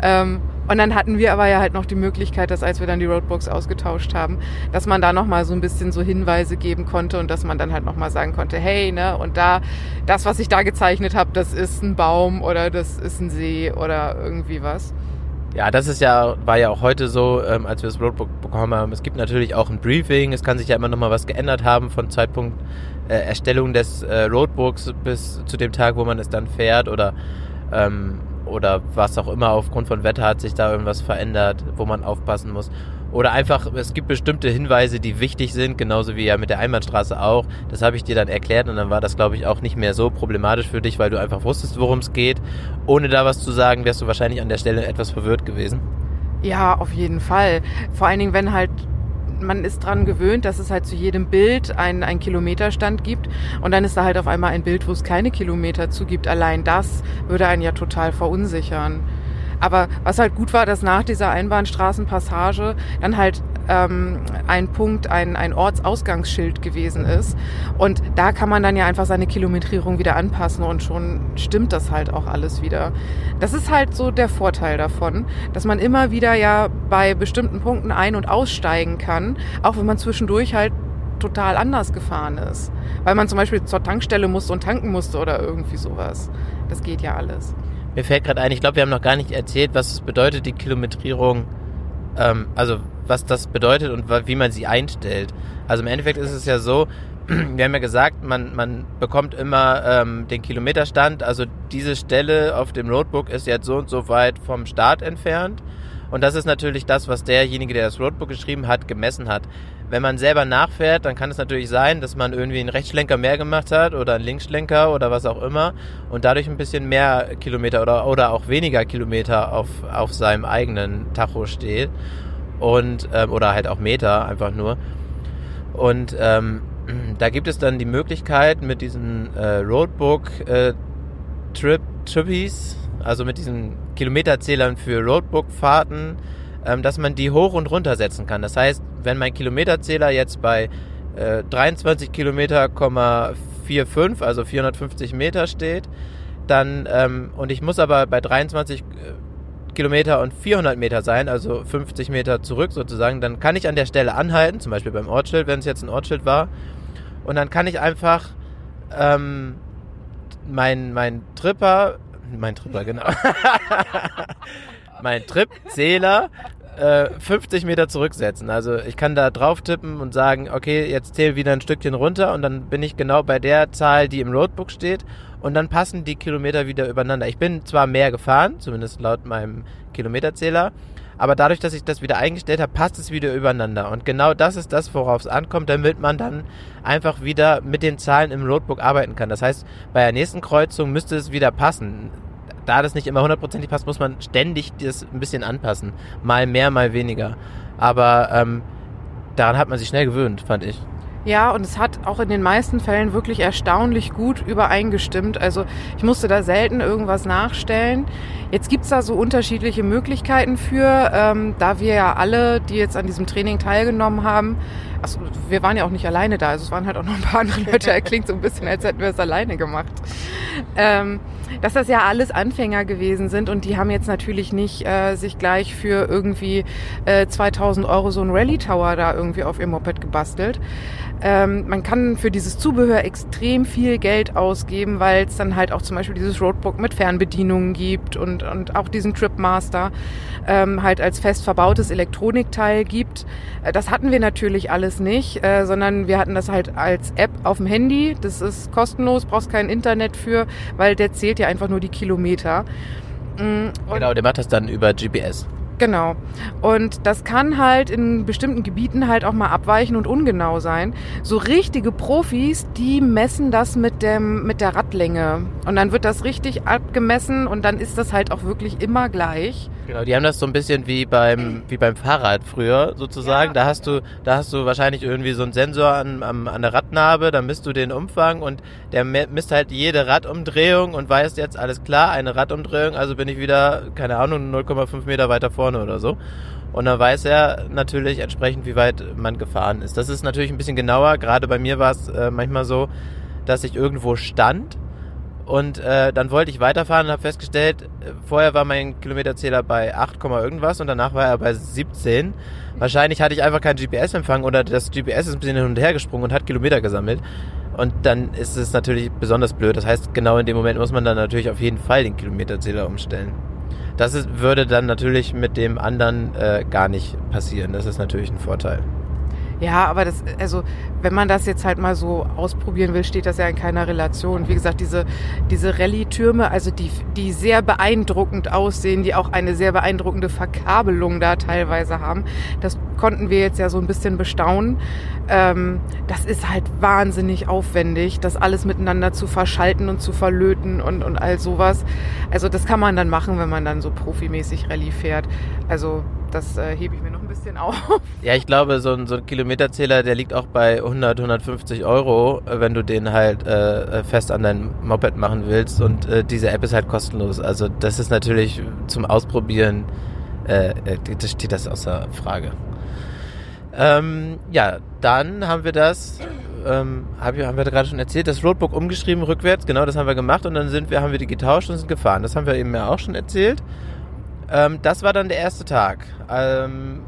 ähm, und dann hatten wir aber ja halt noch die Möglichkeit, dass als wir dann die Roadbooks ausgetauscht haben, dass man da nochmal so ein bisschen so Hinweise geben konnte und dass man dann halt nochmal sagen konnte, hey, ne, und da, das, was ich da gezeichnet habe, das ist ein Baum oder das ist ein See oder irgendwie was. Ja, das ist ja, war ja auch heute so, ähm, als wir das Roadbook bekommen haben. Es gibt natürlich auch ein Briefing. Es kann sich ja immer noch mal was geändert haben von Zeitpunkt äh, Erstellung des äh, Roadbooks bis zu dem Tag, wo man es dann fährt oder ähm, oder was auch immer aufgrund von Wetter hat sich da irgendwas verändert, wo man aufpassen muss. Oder einfach, es gibt bestimmte Hinweise, die wichtig sind, genauso wie ja mit der Einbahnstraße auch. Das habe ich dir dann erklärt und dann war das, glaube ich, auch nicht mehr so problematisch für dich, weil du einfach wusstest, worum es geht. Ohne da was zu sagen, wärst du wahrscheinlich an der Stelle etwas verwirrt gewesen. Ja, auf jeden Fall. Vor allen Dingen, wenn halt man ist dran gewöhnt, dass es halt zu jedem Bild einen, einen Kilometerstand gibt und dann ist da halt auf einmal ein Bild, wo es keine Kilometer zugibt. Allein das würde einen ja total verunsichern. Aber was halt gut war, dass nach dieser Einbahnstraßenpassage dann halt ähm, ein Punkt, ein, ein Ortsausgangsschild gewesen ist. Und da kann man dann ja einfach seine Kilometrierung wieder anpassen und schon stimmt das halt auch alles wieder. Das ist halt so der Vorteil davon, dass man immer wieder ja bei bestimmten Punkten ein- und aussteigen kann, auch wenn man zwischendurch halt total anders gefahren ist. Weil man zum Beispiel zur Tankstelle musste und tanken musste oder irgendwie sowas. Das geht ja alles. Mir fällt gerade ein, ich glaube, wir haben noch gar nicht erzählt, was es bedeutet, die Kilometrierung, ähm, also was das bedeutet und wie man sie einstellt. Also im Endeffekt ist es ja so, <clears throat> wir haben ja gesagt, man, man bekommt immer ähm, den Kilometerstand, also diese Stelle auf dem Roadbook ist jetzt so und so weit vom Start entfernt. Und das ist natürlich das, was derjenige, der das Roadbook geschrieben hat, gemessen hat. Wenn man selber nachfährt, dann kann es natürlich sein, dass man irgendwie einen Rechtsschlenker mehr gemacht hat oder einen Linksschlenker oder was auch immer und dadurch ein bisschen mehr Kilometer oder, oder auch weniger Kilometer auf, auf seinem eigenen Tacho steht. Und, ähm, oder halt auch Meter einfach nur. Und ähm, <clears throat> da gibt es dann die Möglichkeit mit diesen äh, Roadbook äh, Trip Trippies, also mit diesen Kilometerzählern für Roadbook-Fahrten, ähm, dass man die hoch und runter setzen kann. Das heißt, wenn mein Kilometerzähler jetzt bei äh, 23 Kilometer,45, also 450 Meter steht, dann, ähm, und ich muss aber bei 23 äh, Kilometer und 400 Meter sein, also 50 Meter zurück sozusagen, dann kann ich an der Stelle anhalten, zum Beispiel beim Ortsschild, wenn es jetzt ein Ortsschild war, und dann kann ich einfach ähm, mein, mein Tripper, mein Tripper, genau, <laughs> mein Tripzähler äh, 50 Meter zurücksetzen. Also ich kann da drauf tippen und sagen, okay, jetzt zähle wieder ein Stückchen runter und dann bin ich genau bei der Zahl, die im Roadbook steht und dann passen die Kilometer wieder übereinander. Ich bin zwar mehr gefahren, zumindest laut meinem Kilometerzähler, aber dadurch, dass ich das wieder eingestellt habe, passt es wieder übereinander. Und genau das ist das, worauf es ankommt, damit man dann einfach wieder mit den Zahlen im Roadbook arbeiten kann. Das heißt, bei der nächsten Kreuzung müsste es wieder passen. Da das nicht immer hundertprozentig passt, muss man ständig das ein bisschen anpassen. Mal mehr, mal weniger. Aber ähm, daran hat man sich schnell gewöhnt, fand ich. Ja, und es hat auch in den meisten Fällen wirklich erstaunlich gut übereingestimmt. Also ich musste da selten irgendwas nachstellen. Jetzt gibt's da so unterschiedliche Möglichkeiten für, ähm, da wir ja alle, die jetzt an diesem Training teilgenommen haben, also wir waren ja auch nicht alleine da, also es waren halt auch noch ein paar andere Leute, er klingt so ein bisschen, als hätten wir es alleine gemacht. Ähm, dass das ja alles Anfänger gewesen sind und die haben jetzt natürlich nicht äh, sich gleich für irgendwie äh, 2000 Euro so ein Rally Tower da irgendwie auf ihr Moped gebastelt. Ähm, man kann für dieses Zubehör extrem viel Geld ausgeben, weil es dann halt auch zum Beispiel dieses Roadbook mit Fernbedienungen gibt und, und auch diesen Tripmaster ähm, halt als fest verbautes Elektronikteil gibt. Äh, das hatten wir natürlich alles nicht, äh, sondern wir hatten das halt als App auf dem Handy. Das ist kostenlos, brauchst kein Internet für, weil der zählt ja einfach nur die Kilometer. Mm, und genau, der macht das dann über GPS. Genau. Und das kann halt in bestimmten Gebieten halt auch mal abweichen und ungenau sein. So richtige Profis, die messen das mit dem, mit der Radlänge. Und dann wird das richtig abgemessen und dann ist das halt auch wirklich immer gleich. Genau, die haben das so ein bisschen wie beim, wie beim Fahrrad früher sozusagen. Ja. Da hast du, da hast du wahrscheinlich irgendwie so einen Sensor an, an, an der Radnabe, dann misst du den Umfang und der misst halt jede Radumdrehung und weiß jetzt, alles klar, eine Radumdrehung, also bin ich wieder, keine Ahnung, 0,5 Meter weiter vorne oder so. Und dann weiß er natürlich entsprechend, wie weit man gefahren ist. Das ist natürlich ein bisschen genauer. Gerade bei mir war es äh, manchmal so, dass ich irgendwo stand und äh, dann wollte ich weiterfahren und habe festgestellt, äh, vorher war mein Kilometerzähler bei 8, Komma irgendwas und danach war er bei 17. Wahrscheinlich hatte ich einfach keinen GPS-Empfang oder das GPS ist ein bisschen hin und her gesprungen und hat Kilometer gesammelt. Und dann ist es natürlich besonders blöd. Das heißt, genau in dem Moment muss man dann natürlich auf jeden Fall den Kilometerzähler umstellen. Das ist, würde dann natürlich mit dem anderen äh, gar nicht passieren. Das ist natürlich ein Vorteil. Ja, aber das, also, wenn man das jetzt halt mal so ausprobieren will, steht das ja in keiner Relation. Wie gesagt, diese, diese Rallye-Türme, also die, die sehr beeindruckend aussehen, die auch eine sehr beeindruckende Verkabelung da teilweise haben, das konnten wir jetzt ja so ein bisschen bestaunen. Ähm, das ist halt wahnsinnig aufwendig, das alles miteinander zu verschalten und zu verlöten und, und all sowas. Also, das kann man dann machen, wenn man dann so profimäßig Rallye fährt. Also, das äh, hebe ich mir noch ein bisschen auf. Ja, ich glaube, so ein, so ein Kilometerzähler, der liegt auch bei 100, 150 Euro, äh, wenn du den halt äh, fest an dein Moped machen willst. Und äh, diese App ist halt kostenlos. Also das ist natürlich zum Ausprobieren, äh, äh, das steht das außer Frage. Ähm, ja, dann haben wir das, ähm, hab haben wir gerade schon erzählt, das Roadbook umgeschrieben rückwärts, genau das haben wir gemacht und dann sind wir, haben wir die getauscht und sind gefahren. Das haben wir eben ja auch schon erzählt. Ähm, das war dann der erste Tag. Ähm,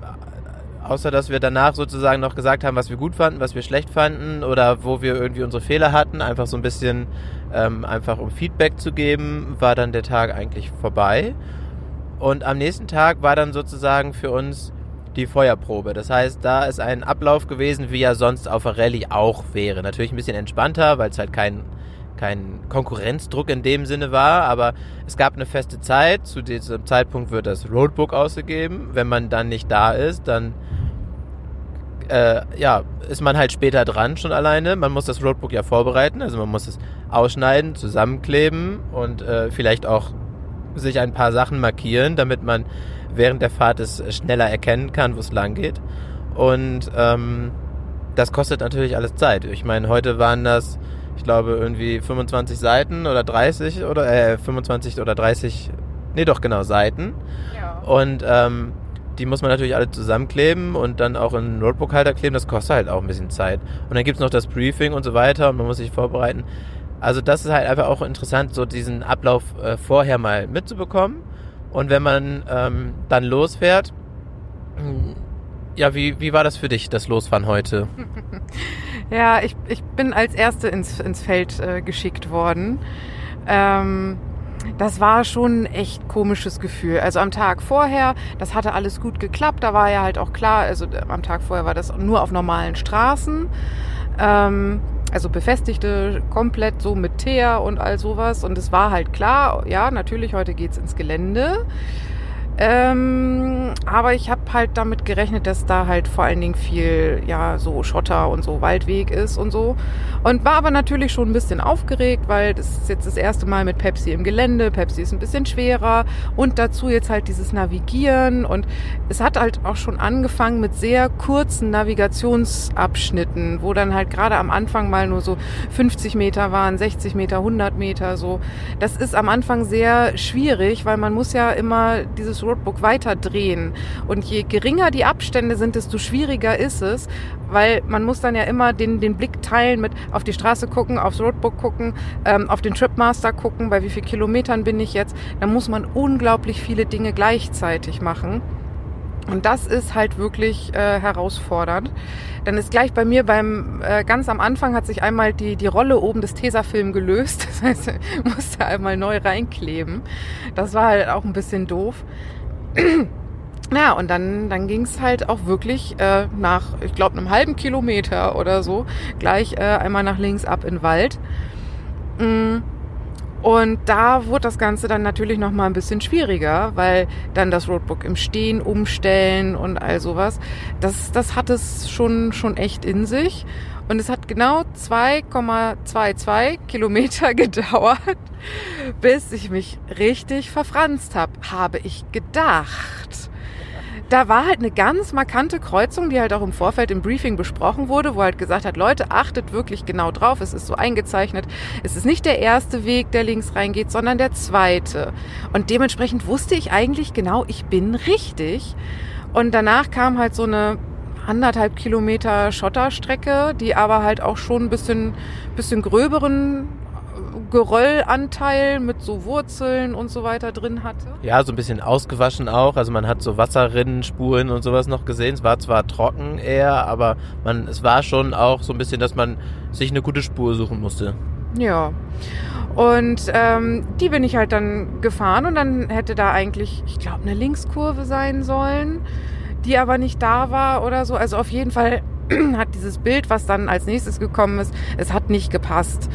außer dass wir danach sozusagen noch gesagt haben, was wir gut fanden, was wir schlecht fanden oder wo wir irgendwie unsere Fehler hatten, einfach so ein bisschen ähm, einfach um Feedback zu geben, war dann der Tag eigentlich vorbei. Und am nächsten Tag war dann sozusagen für uns die Feuerprobe. Das heißt, da ist ein Ablauf gewesen, wie er sonst auf der Rallye auch wäre. Natürlich ein bisschen entspannter, weil es halt kein, kein Konkurrenzdruck in dem Sinne war, aber es gab eine feste Zeit. Zu diesem Zeitpunkt wird das Roadbook ausgegeben. Wenn man dann nicht da ist, dann äh, ja, ist man halt später dran schon alleine. Man muss das Roadbook ja vorbereiten, also man muss es ausschneiden, zusammenkleben und äh, vielleicht auch sich ein paar Sachen markieren, damit man während der Fahrt es schneller erkennen kann, wo es lang geht. Und ähm, das kostet natürlich alles Zeit. Ich meine, heute waren das, ich glaube, irgendwie 25 Seiten oder 30 oder äh, 25 oder 30, nee doch genau Seiten. Ja. Und ähm, die muss man natürlich alle zusammenkleben und dann auch in Notebook-Halter kleben. Das kostet halt auch ein bisschen Zeit. Und dann gibt's noch das Briefing und so weiter und man muss sich vorbereiten. Also das ist halt einfach auch interessant, so diesen Ablauf äh, vorher mal mitzubekommen. Und wenn man ähm, dann losfährt, mh, ja, wie, wie war das für dich, das Losfahren heute? <laughs> Ja, ich, ich bin als Erste ins, ins Feld äh, geschickt worden. Ähm, das war schon ein echt komisches Gefühl. Also am Tag vorher, das hatte alles gut geklappt. Da war ja halt auch klar, also äh, am Tag vorher war das nur auf normalen Straßen. Ähm, also befestigte komplett so mit Teer und all sowas. Und es war halt klar, ja, natürlich, heute geht's ins Gelände. Ähm, aber ich habe halt damit gerechnet, dass da halt vor allen Dingen viel, ja, so Schotter und so Waldweg ist und so. Und war aber natürlich schon ein bisschen aufgeregt, weil das ist jetzt das erste Mal mit Pepsi im Gelände. Pepsi ist ein bisschen schwerer und dazu jetzt halt dieses Navigieren. Und es hat halt auch schon angefangen mit sehr kurzen Navigationsabschnitten, wo dann halt gerade am Anfang mal nur so 50 Meter waren, 60 Meter, 100 Meter so. Das ist am Anfang sehr schwierig, weil man muss ja immer dieses Roadbook weiter drehen. Und je geringer die Abstände sind, desto schwieriger ist es, weil man muss dann ja immer den, den Blick teilen mit auf die Straße gucken, aufs Roadbook gucken, ähm, auf den Tripmaster gucken, bei wie vielen Kilometern bin ich jetzt. Da muss man unglaublich viele Dinge gleichzeitig machen. Und das ist halt wirklich äh, herausfordernd. Dann ist gleich bei mir beim äh, ganz am Anfang hat sich einmal die die Rolle oben des Tesafilm gelöst. <laughs> Das heißt, ich musste einmal neu reinkleben. Das war halt auch ein bisschen doof. <clears throat> Ja, und dann, dann ging es halt auch wirklich äh, nach, ich glaube, einem halben Kilometer oder so, gleich äh, einmal nach links ab in den Wald. Mm. Und da wurde das Ganze dann natürlich noch mal ein bisschen schwieriger, weil dann das Roadbook im Stehen umstellen und all sowas, das, das hat es schon, schon echt in sich. Und es hat genau 2,22 Kilometer <laughs> gedauert, bis ich mich richtig verfranst habe, habe ich gedacht da war halt eine ganz markante Kreuzung, die halt auch im Vorfeld im Briefing besprochen wurde, wo halt gesagt hat, Leute, achtet wirklich genau drauf, es ist so eingezeichnet, es ist nicht der erste Weg, der links reingeht, sondern der zweite. Und dementsprechend wusste ich eigentlich genau, ich bin richtig. Und danach kam halt so eine anderthalb Kilometer Schotterstrecke, die aber halt auch schon ein bisschen, bisschen gröberen Geröllanteil mit so Wurzeln und so weiter drin hatte. Ja, so ein bisschen ausgewaschen auch. Also man hat so Wasserrinnspuren und sowas noch gesehen. Es war zwar trocken eher, aber man, es war schon auch so ein bisschen, dass man sich eine gute Spur suchen musste. Ja. Und ähm, die bin ich halt dann gefahren und dann hätte da eigentlich, ich glaube, eine Linkskurve sein sollen, die aber nicht da war oder so. Also auf jeden Fall <clears throat> hat dieses Bild, was dann als nächstes gekommen ist, es hat nicht gepasst.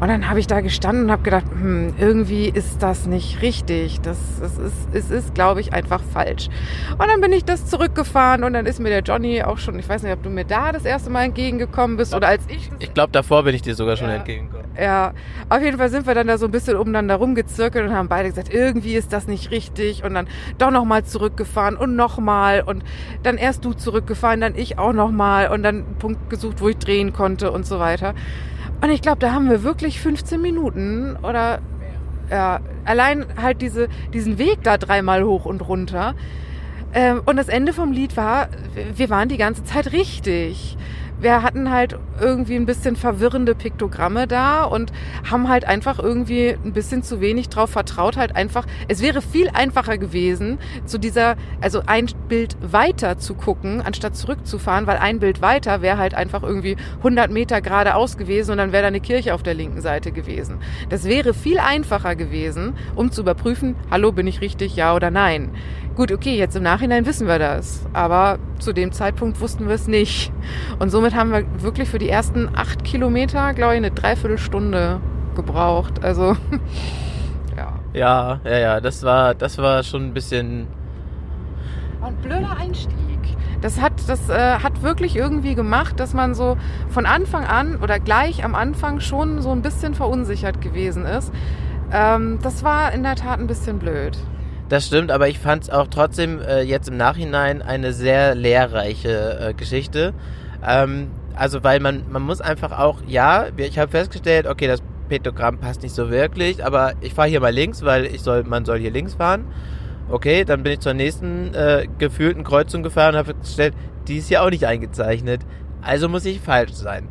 Und dann habe ich da gestanden und habe gedacht, hm, irgendwie ist das nicht richtig. Das, das ist, es ist, glaube ich, einfach falsch. Und dann bin ich das zurückgefahren und dann ist mir der Johnny auch schon, ich weiß nicht, ob du mir da das erste Mal entgegengekommen bist oder als ich. Ich glaube, davor bin ich dir sogar schon ja. entgegengekommen. Ja, auf jeden Fall sind wir dann da so ein bisschen umeinander rumgezirkelt und haben beide gesagt, irgendwie ist das nicht richtig und dann doch nochmal zurückgefahren und nochmal und dann erst du zurückgefahren, dann ich auch nochmal und dann einen Punkt gesucht, wo ich drehen konnte und so weiter. Und ich glaube, da haben wir wirklich 15 Minuten oder ja, allein halt diese, diesen Weg da dreimal hoch und runter. Ähm, und das Ende vom Lied war, wir waren die ganze Zeit richtig wir hatten halt irgendwie ein bisschen verwirrende Piktogramme da und haben halt einfach irgendwie ein bisschen zu wenig drauf vertraut, halt einfach, es wäre viel einfacher gewesen, zu dieser, also ein Bild weiter zu gucken, anstatt zurückzufahren, weil ein Bild weiter wäre halt einfach irgendwie 100 Meter geradeaus gewesen und dann wäre da eine Kirche auf der linken Seite gewesen. Das wäre viel einfacher gewesen, um zu überprüfen, hallo, bin ich richtig, ja oder nein. Gut, okay, jetzt im Nachhinein wissen wir das, aber zu dem Zeitpunkt wussten wir es nicht. Und somit haben wir wirklich für die ersten acht Kilometer, glaube ich, eine Dreiviertelstunde gebraucht. Also, <laughs> ja. Ja, ja, ja, das war, das war schon ein bisschen. Ein blöder Einstieg. Das hat, das äh, hat wirklich irgendwie gemacht, dass man so von Anfang an oder gleich am Anfang schon so ein bisschen verunsichert gewesen ist. Ähm, das war in der Tat ein bisschen blöd. Das stimmt, aber ich fand es auch trotzdem äh, jetzt im Nachhinein eine sehr lehrreiche äh, Geschichte. Ähm, also weil man, man muss einfach auch, ja, ich habe festgestellt, okay, das Piktogramm passt nicht so wirklich, aber ich fahre hier mal links, weil ich soll, man soll hier links fahren. Okay, dann bin ich zur nächsten äh, gefühlten Kreuzung gefahren und habe festgestellt, die ist ja auch nicht eingezeichnet. Also muss ich falsch sein.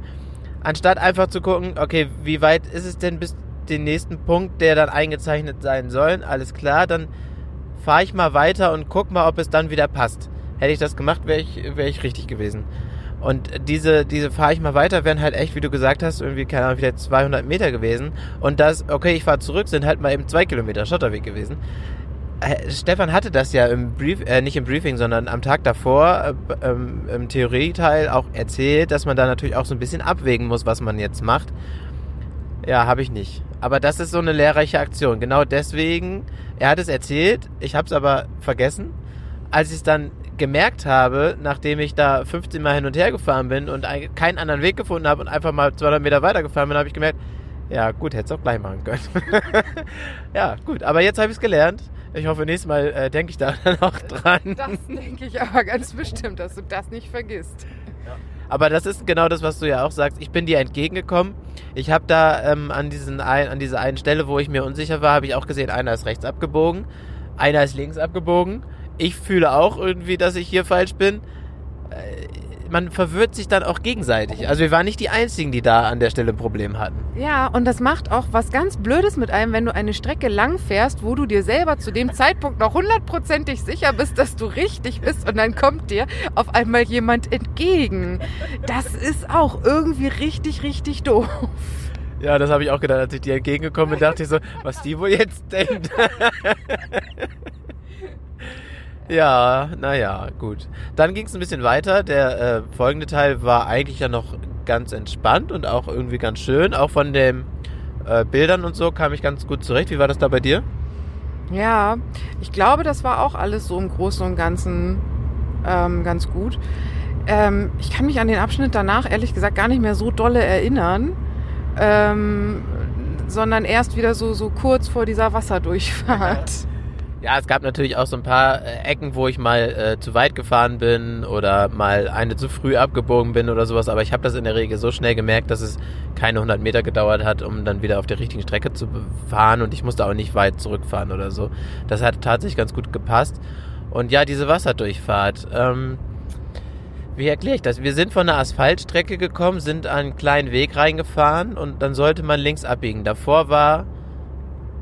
Anstatt einfach zu gucken, okay, wie weit ist es denn bis den nächsten Punkt, der dann eingezeichnet sein soll? Alles klar, dann fahre ich mal weiter und guck mal, ob es dann wieder passt. Hätte ich das gemacht, wäre ich, wäre ich richtig gewesen. Und diese, diese fahre ich mal weiter, wären halt echt, wie du gesagt hast, irgendwie, keine Ahnung, vielleicht 200 Meter gewesen. Und das, okay, ich fahre zurück, sind halt mal eben zwei Kilometer Schotterweg gewesen. Stefan hatte das ja im Brief, äh, nicht im Briefing, sondern am Tag davor äh, ähm, im Theorieteil auch erzählt, dass man da natürlich auch so ein bisschen abwägen muss, was man jetzt macht. Ja, habe ich nicht. Aber das ist so eine lehrreiche Aktion. Genau deswegen, er hat es erzählt, ich habe es aber vergessen. Als ich es dann gemerkt habe, nachdem ich da 15 Mal hin und her gefahren bin und ein- keinen anderen Weg gefunden habe und einfach mal 200 Meter weitergefahren bin, habe ich gemerkt, ja gut, hätte es auch gleich machen können. <laughs> ja, gut, aber jetzt habe ich es gelernt. Ich hoffe, nächstes Mal äh, denke ich da <laughs> auch dran. Das denke ich aber ganz bestimmt, dass du das nicht vergisst. Aber das ist genau das, was du ja auch sagst. Ich bin dir entgegengekommen. Ich habe da ähm, an, diesen ein, an dieser einen Stelle, wo ich mir unsicher war, habe ich auch gesehen, einer ist rechts abgebogen, einer ist links abgebogen. Ich fühle auch irgendwie, dass ich hier falsch bin. Man verwirrt sich dann auch gegenseitig. Also wir waren nicht die Einzigen, die da an der Stelle ein Problem hatten. Ja, und das macht auch was ganz Blödes mit einem, wenn du eine Strecke lang fährst, wo du dir selber zu dem Zeitpunkt noch hundertprozentig sicher bist, dass du richtig bist und dann kommt dir auf einmal jemand entgegen. Das ist auch irgendwie richtig, richtig doof. Ja, das habe ich auch gedacht, als ich dir entgegengekommen bin, dachte ich so, was die wohl jetzt denkt. <laughs> ja, naja, gut. Dann ging es ein bisschen weiter. Der äh, folgende Teil war eigentlich ja noch ganz entspannt und auch irgendwie ganz schön. Auch von den äh, Bildern und so kam ich ganz gut zurecht. Wie war das da bei dir? Ja, ich glaube, das war auch alles so im Großen und Ganzen ähm, ganz gut. Ähm, ich kann mich an den Abschnitt danach ehrlich gesagt gar nicht mehr so dolle erinnern, ähm, sondern erst wieder so, so kurz vor dieser Wasserdurchfahrt. <laughs> Ja, es gab natürlich auch so ein paar äh, Ecken, wo ich mal äh, zu weit gefahren bin oder mal eine zu früh abgebogen bin oder sowas. Aber ich habe das in der Regel so schnell gemerkt, dass es keine 100 Meter gedauert hat, um dann wieder auf der richtigen Strecke zu fahren. Und ich musste auch nicht weit zurückfahren oder so. Das hat tatsächlich ganz gut gepasst. Und ja, diese Wasserdurchfahrt. Ähm, wie erkläre ich das? Wir sind von einer Asphaltstrecke gekommen, sind an einen kleinen Weg reingefahren und dann sollte man links abbiegen. Davor war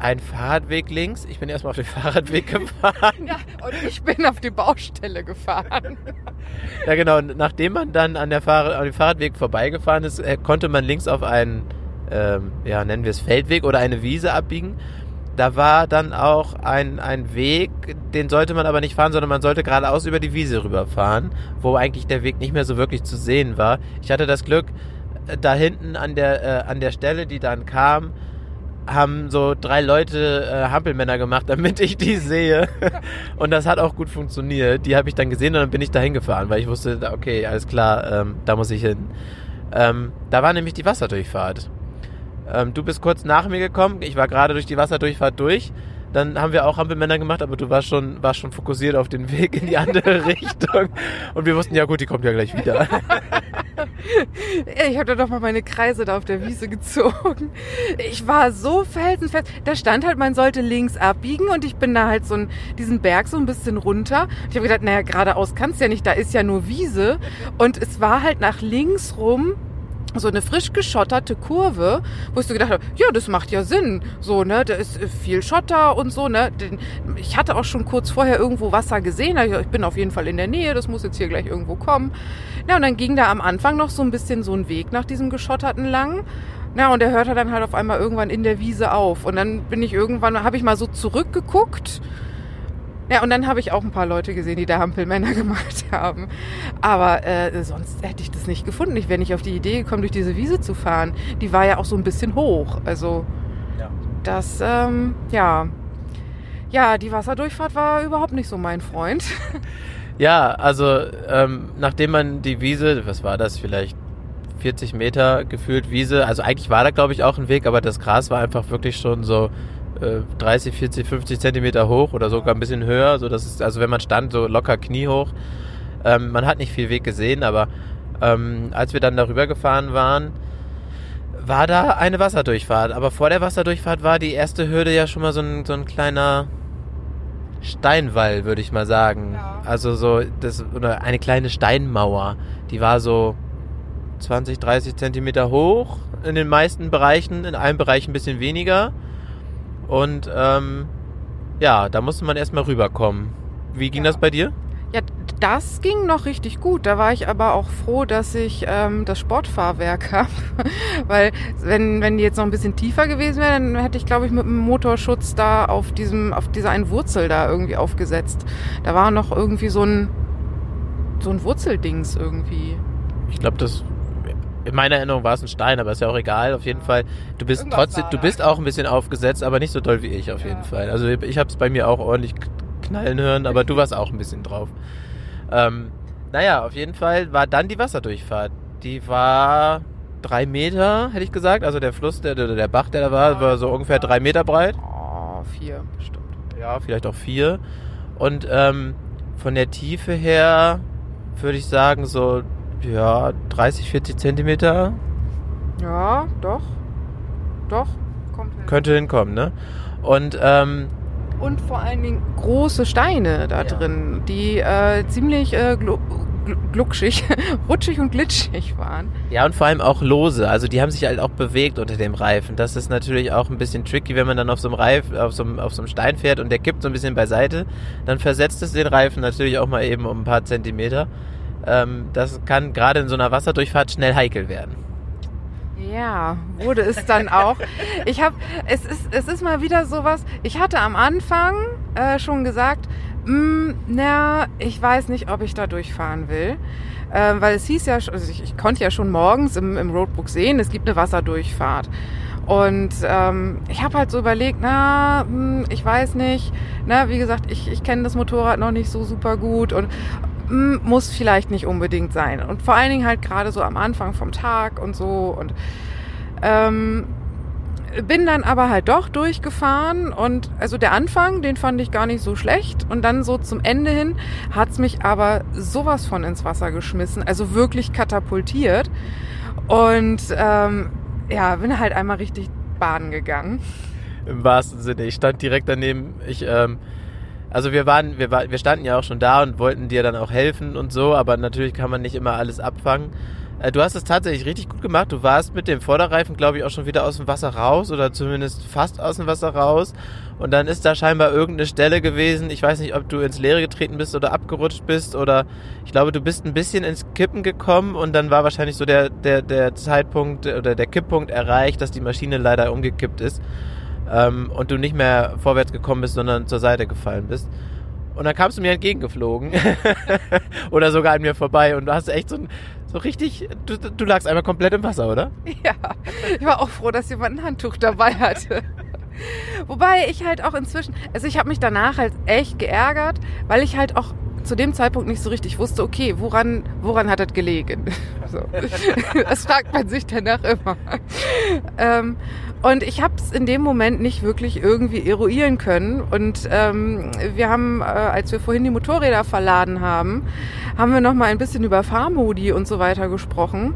ein Fahrradweg links. Ich bin erstmal auf den <laughs> Fahrradweg gefahren. Ja, und ich bin auf die Baustelle gefahren. <laughs> Ja, genau. Und nachdem man dann an, der Fahrrad, an dem Fahrradweg vorbeigefahren ist, äh, konnte man links auf einen, ähm, ja, nennen wir es Feldweg oder eine Wiese abbiegen. Da war dann auch ein, ein Weg, den sollte man aber nicht fahren, sondern man sollte geradeaus über die Wiese rüberfahren, wo eigentlich der Weg nicht mehr so wirklich zu sehen war. Ich hatte das Glück, äh, da hinten an der, äh, an der Stelle, die dann kam, haben so drei Leute äh, Hampelmänner gemacht, damit ich die sehe. <laughs> Und das hat auch gut funktioniert. Die habe ich dann gesehen und dann bin ich da hingefahren, weil ich wusste, okay, alles klar, ähm, da muss ich hin. Ähm, da war nämlich die Wasserdurchfahrt. Ähm, du bist kurz nach mir gekommen. Ich war gerade durch die Wasserdurchfahrt durch. Dann haben wir auch Hampelmänner gemacht, aber du warst schon, warst schon fokussiert auf den Weg in die andere <laughs> Richtung. Und wir wussten, ja gut, die kommt ja gleich wieder. <laughs> Ich habe da doch mal meine Kreise da auf der Wiese gezogen. Ich war so felsenfest. Da stand halt, man sollte links abbiegen und ich bin da halt so einen, diesen Berg so ein bisschen runter. Ich habe gedacht, naja, geradeaus kannst ja nicht, da ist ja nur Wiese. Und es war halt nach links rum so eine frisch geschotterte Kurve, wo ich so gedacht habe, ja, das macht ja Sinn. So, ne, da ist äh, viel Schotter und so, ne. Ich hatte auch schon kurz vorher irgendwo Wasser gesehen. Ich bin auf jeden Fall in der Nähe, das muss jetzt hier gleich irgendwo kommen. Ja, und dann ging da am Anfang noch so ein bisschen so ein Weg nach diesem geschotterten lang. Na, und der hörte dann halt auf einmal irgendwann in der Wiese auf. Und dann bin ich irgendwann, habe ich mal so zurückgeguckt. Ja, und dann habe ich auch ein paar Leute gesehen, die da Hampelmänner <laughs> gemacht haben. Aber äh, sonst hätte ich das nicht gefunden. Ich wäre nicht auf die Idee gekommen, durch diese Wiese zu fahren. Die war ja auch so ein bisschen hoch. Also Ja. das, ähm, ja. Ja, die Wasserdurchfahrt war überhaupt nicht so mein Freund. <laughs> Ja, also ähm, nachdem man die Wiese, was war das, vielleicht 40 Meter gefühlt Wiese, also eigentlich war da glaube ich auch ein Weg, aber das Gras war einfach wirklich schon so 30, 40, 50 Zentimeter hoch oder sogar ein bisschen höher, so dass es, also wenn man stand, so locker kniehoch. Ähm, man hat nicht viel Weg gesehen, aber ähm, als wir dann darüber gefahren waren, war da eine Wasserdurchfahrt. Aber vor der Wasserdurchfahrt war die erste Hürde ja schon mal so ein, so ein kleiner Steinwall, würde ich mal sagen. Ja. Also so, das, oder eine kleine Steinmauer. Die war so 20, 30 Zentimeter hoch in den meisten Bereichen, in einem Bereich ein bisschen weniger. Und ähm, ja, da musste man erstmal rüberkommen. Wie ging Ja. das bei dir? Ja, das ging noch richtig gut. Da war ich aber auch froh, dass ich ähm, das Sportfahrwerk <laughs> habe. Weil wenn, wenn die jetzt noch ein bisschen tiefer gewesen wäre, dann hätte ich, glaube ich, mit dem Motorschutz da auf diesem, auf dieser einen Wurzel da irgendwie aufgesetzt. Da war noch irgendwie so ein so ein Wurzeldings irgendwie. Ich glaube, das. In meiner Erinnerung war es ein Stein, aber ist ja auch egal. Auf jeden Fall, du bist Irgendwas trotzdem, du bist auch ein bisschen aufgesetzt, aber nicht so doll wie ich auf Ja. jeden Fall. Also ich habe es bei mir auch ordentlich knallen hören, aber du warst auch ein bisschen drauf. Ähm, naja, auf jeden Fall war dann die Wasserdurchfahrt. Die war drei Meter, hätte ich gesagt. Also der Fluss, der, der der Bach, der da war, war so ungefähr drei Meter breit. Oh, vier, bestimmt. Ja, vielleicht auch vier. Und ähm, von der Tiefe her würde ich sagen so ja 30, 40 Zentimeter Ja, doch. Doch. Kommt hin. könnte hinkommen, ne? Und ähm, Und vor allen Dingen große Steine da Ja. drin, die äh, ziemlich äh, glu- glutschig, <laughs> rutschig und glitschig waren. ja und vor allem auch lose. Also die haben sich halt auch bewegt unter dem Reifen. Das ist natürlich auch ein bisschen tricky, wenn man dann auf so einem Reif, auf so einem, auf so einem Stein fährt und der kippt so ein bisschen beiseite, dann versetzt es den Reifen natürlich auch mal eben um ein paar Zentimeter. Ähm, das kann gerade in so einer Wasserdurchfahrt schnell heikel werden. Ja, wurde es dann auch. Ich habe, es ist, es ist mal wieder sowas. Ich hatte am Anfang äh, schon gesagt, "Mm, na, ich weiß nicht, ob ich da durchfahren will. Äh, weil es hieß ja, also ich, ich konnte ja schon morgens im, im Roadbook sehen, es gibt eine Wasserdurchfahrt. Und ähm, ich habe halt so überlegt, na, hm, ich weiß nicht, na, wie gesagt, ich, ich kenne das Motorrad noch nicht so super gut und muss vielleicht nicht unbedingt sein. Und vor allen Dingen halt gerade so am Anfang vom Tag und so. Und ähm, bin dann aber halt doch durchgefahren und also der Anfang, den fand ich gar nicht so schlecht und dann so zum Ende hin hat's mich aber sowas von ins Wasser geschmissen, also wirklich katapultiert und ähm, ja, bin halt einmal richtig baden gegangen. Im wahrsten Sinne. Ich stand direkt daneben. Ich, ähm, also wir waren, wir war, wir standen ja auch schon da und wollten dir dann auch helfen und so, aber natürlich kann man nicht immer alles abfangen. Äh, du hast es tatsächlich richtig gut gemacht. Du warst mit dem Vorderreifen, glaube ich, auch schon wieder aus dem Wasser raus oder zumindest fast aus dem Wasser raus. Und dann ist da scheinbar irgendeine Stelle gewesen. Ich weiß nicht, ob du ins Leere getreten bist oder abgerutscht bist oder ich glaube, du bist ein bisschen ins Kippen gekommen und dann war wahrscheinlich so der, der, der Zeitpunkt oder der Kipppunkt erreicht, dass die Maschine leider umgekippt ist ähm, und du nicht mehr vorwärts gekommen bist, sondern zur Seite gefallen bist. Und dann kamst du mir entgegengeflogen <laughs> oder sogar an mir vorbei und du hast echt so, so richtig, du, du lagst einmal komplett im Wasser, oder? <laughs> Ja, ich war auch froh, dass jemand ein Handtuch dabei hatte. Wobei ich halt auch inzwischen, also ich habe mich danach halt echt geärgert, weil ich halt auch zu dem Zeitpunkt nicht so richtig wusste, okay, woran, woran hat das gelegen? <laughs> So. Das fragt man sich danach immer. Ähm, und ich habe es in dem Moment nicht wirklich irgendwie eruieren können. Und ähm, wir haben, äh, als wir vorhin die Motorräder verladen haben, haben wir noch mal ein bisschen über Fahrmodi und so weiter gesprochen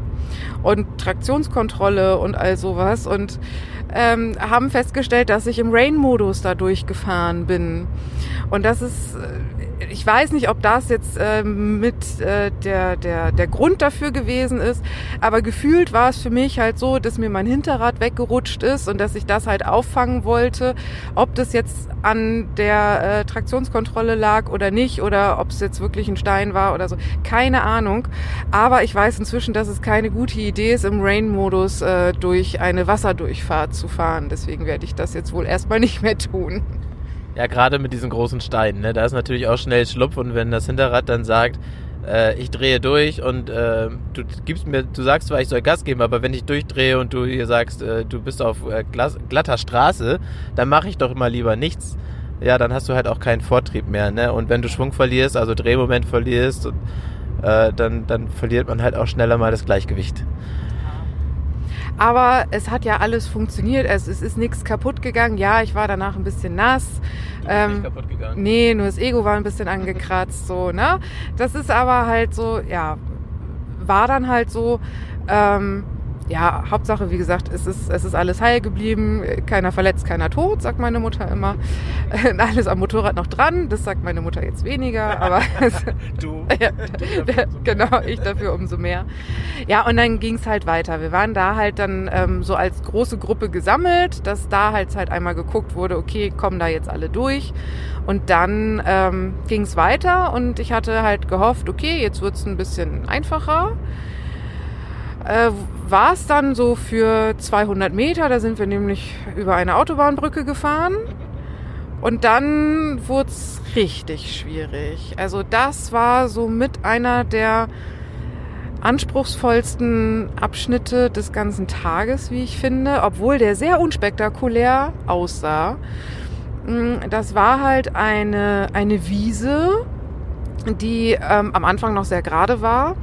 und Traktionskontrolle und all sowas und ähm, haben festgestellt, dass ich im Rain-Modus da durchgefahren bin. Und das ist, äh, ich weiß nicht, ob das jetzt äh, mit äh, der, der, der Grund dafür gewesen ist, aber gefühlt war es für mich halt so, dass mir mein Hinterrad weggerutscht ist und dass ich das halt auffangen wollte. Ob das jetzt an der äh, Traktionskontrolle lag oder nicht oder ob es jetzt wirklich ein Stein war oder so, keine Ahnung. Aber ich weiß inzwischen, dass es keine gute Idee ist, im Rain-Modus äh, durch eine Wasserdurchfahrt zu fahren. Deswegen werde ich das jetzt wohl erstmal <laughs> nicht mehr tun. Ja, gerade mit diesen großen Steinen, ne? da ist natürlich auch schnell Schlupf und wenn das Hinterrad dann sagt, äh, ich drehe durch und äh, du gibst mir, du sagst zwar, ich soll Gas geben, aber wenn ich durchdrehe und du hier sagst, äh, du bist auf äh, glatter Straße, dann mache ich doch immer lieber nichts. Ja, dann hast du halt auch keinen Vortrieb mehr, ne? Und wenn du Schwung verlierst, also Drehmoment verlierst, und, äh, dann, dann verliert man halt auch schneller mal das Gleichgewicht. Aber es hat ja alles funktioniert. Es, es ist nichts kaputt gegangen. Ja, ich war danach ein bisschen nass. Ähm, kaputt gegangen. Nee, nur das Ego war ein bisschen angekratzt, so, ne? Das ist aber halt so, ja, war dann halt so. Ähm, ja, Hauptsache, wie gesagt, es ist, es ist alles heil geblieben, keiner verletzt, keiner tot, sagt meine Mutter immer. <laughs> Alles am Motorrad noch dran, das sagt meine Mutter jetzt weniger, aber <laughs> Du. <laughs> ja, genau, ich dafür umso mehr. Ja, und dann ging es halt weiter. Wir waren da halt dann ähm, so als große Gruppe gesammelt, dass da halt halt einmal geguckt wurde, okay, kommen da jetzt alle durch. Und dann ähm, ging es weiter und ich hatte halt gehofft, okay, jetzt wird es ein bisschen einfacher. Äh, war es dann so für 200 Meter, da sind wir nämlich über eine Autobahnbrücke gefahren. Und dann wurde es richtig schwierig. Also das war so mit einer der anspruchsvollsten Abschnitte des ganzen Tages, wie ich finde, obwohl der sehr unspektakulär aussah. Mm, Das war halt eine, eine Wiese, die ähm, am Anfang noch sehr gerade war,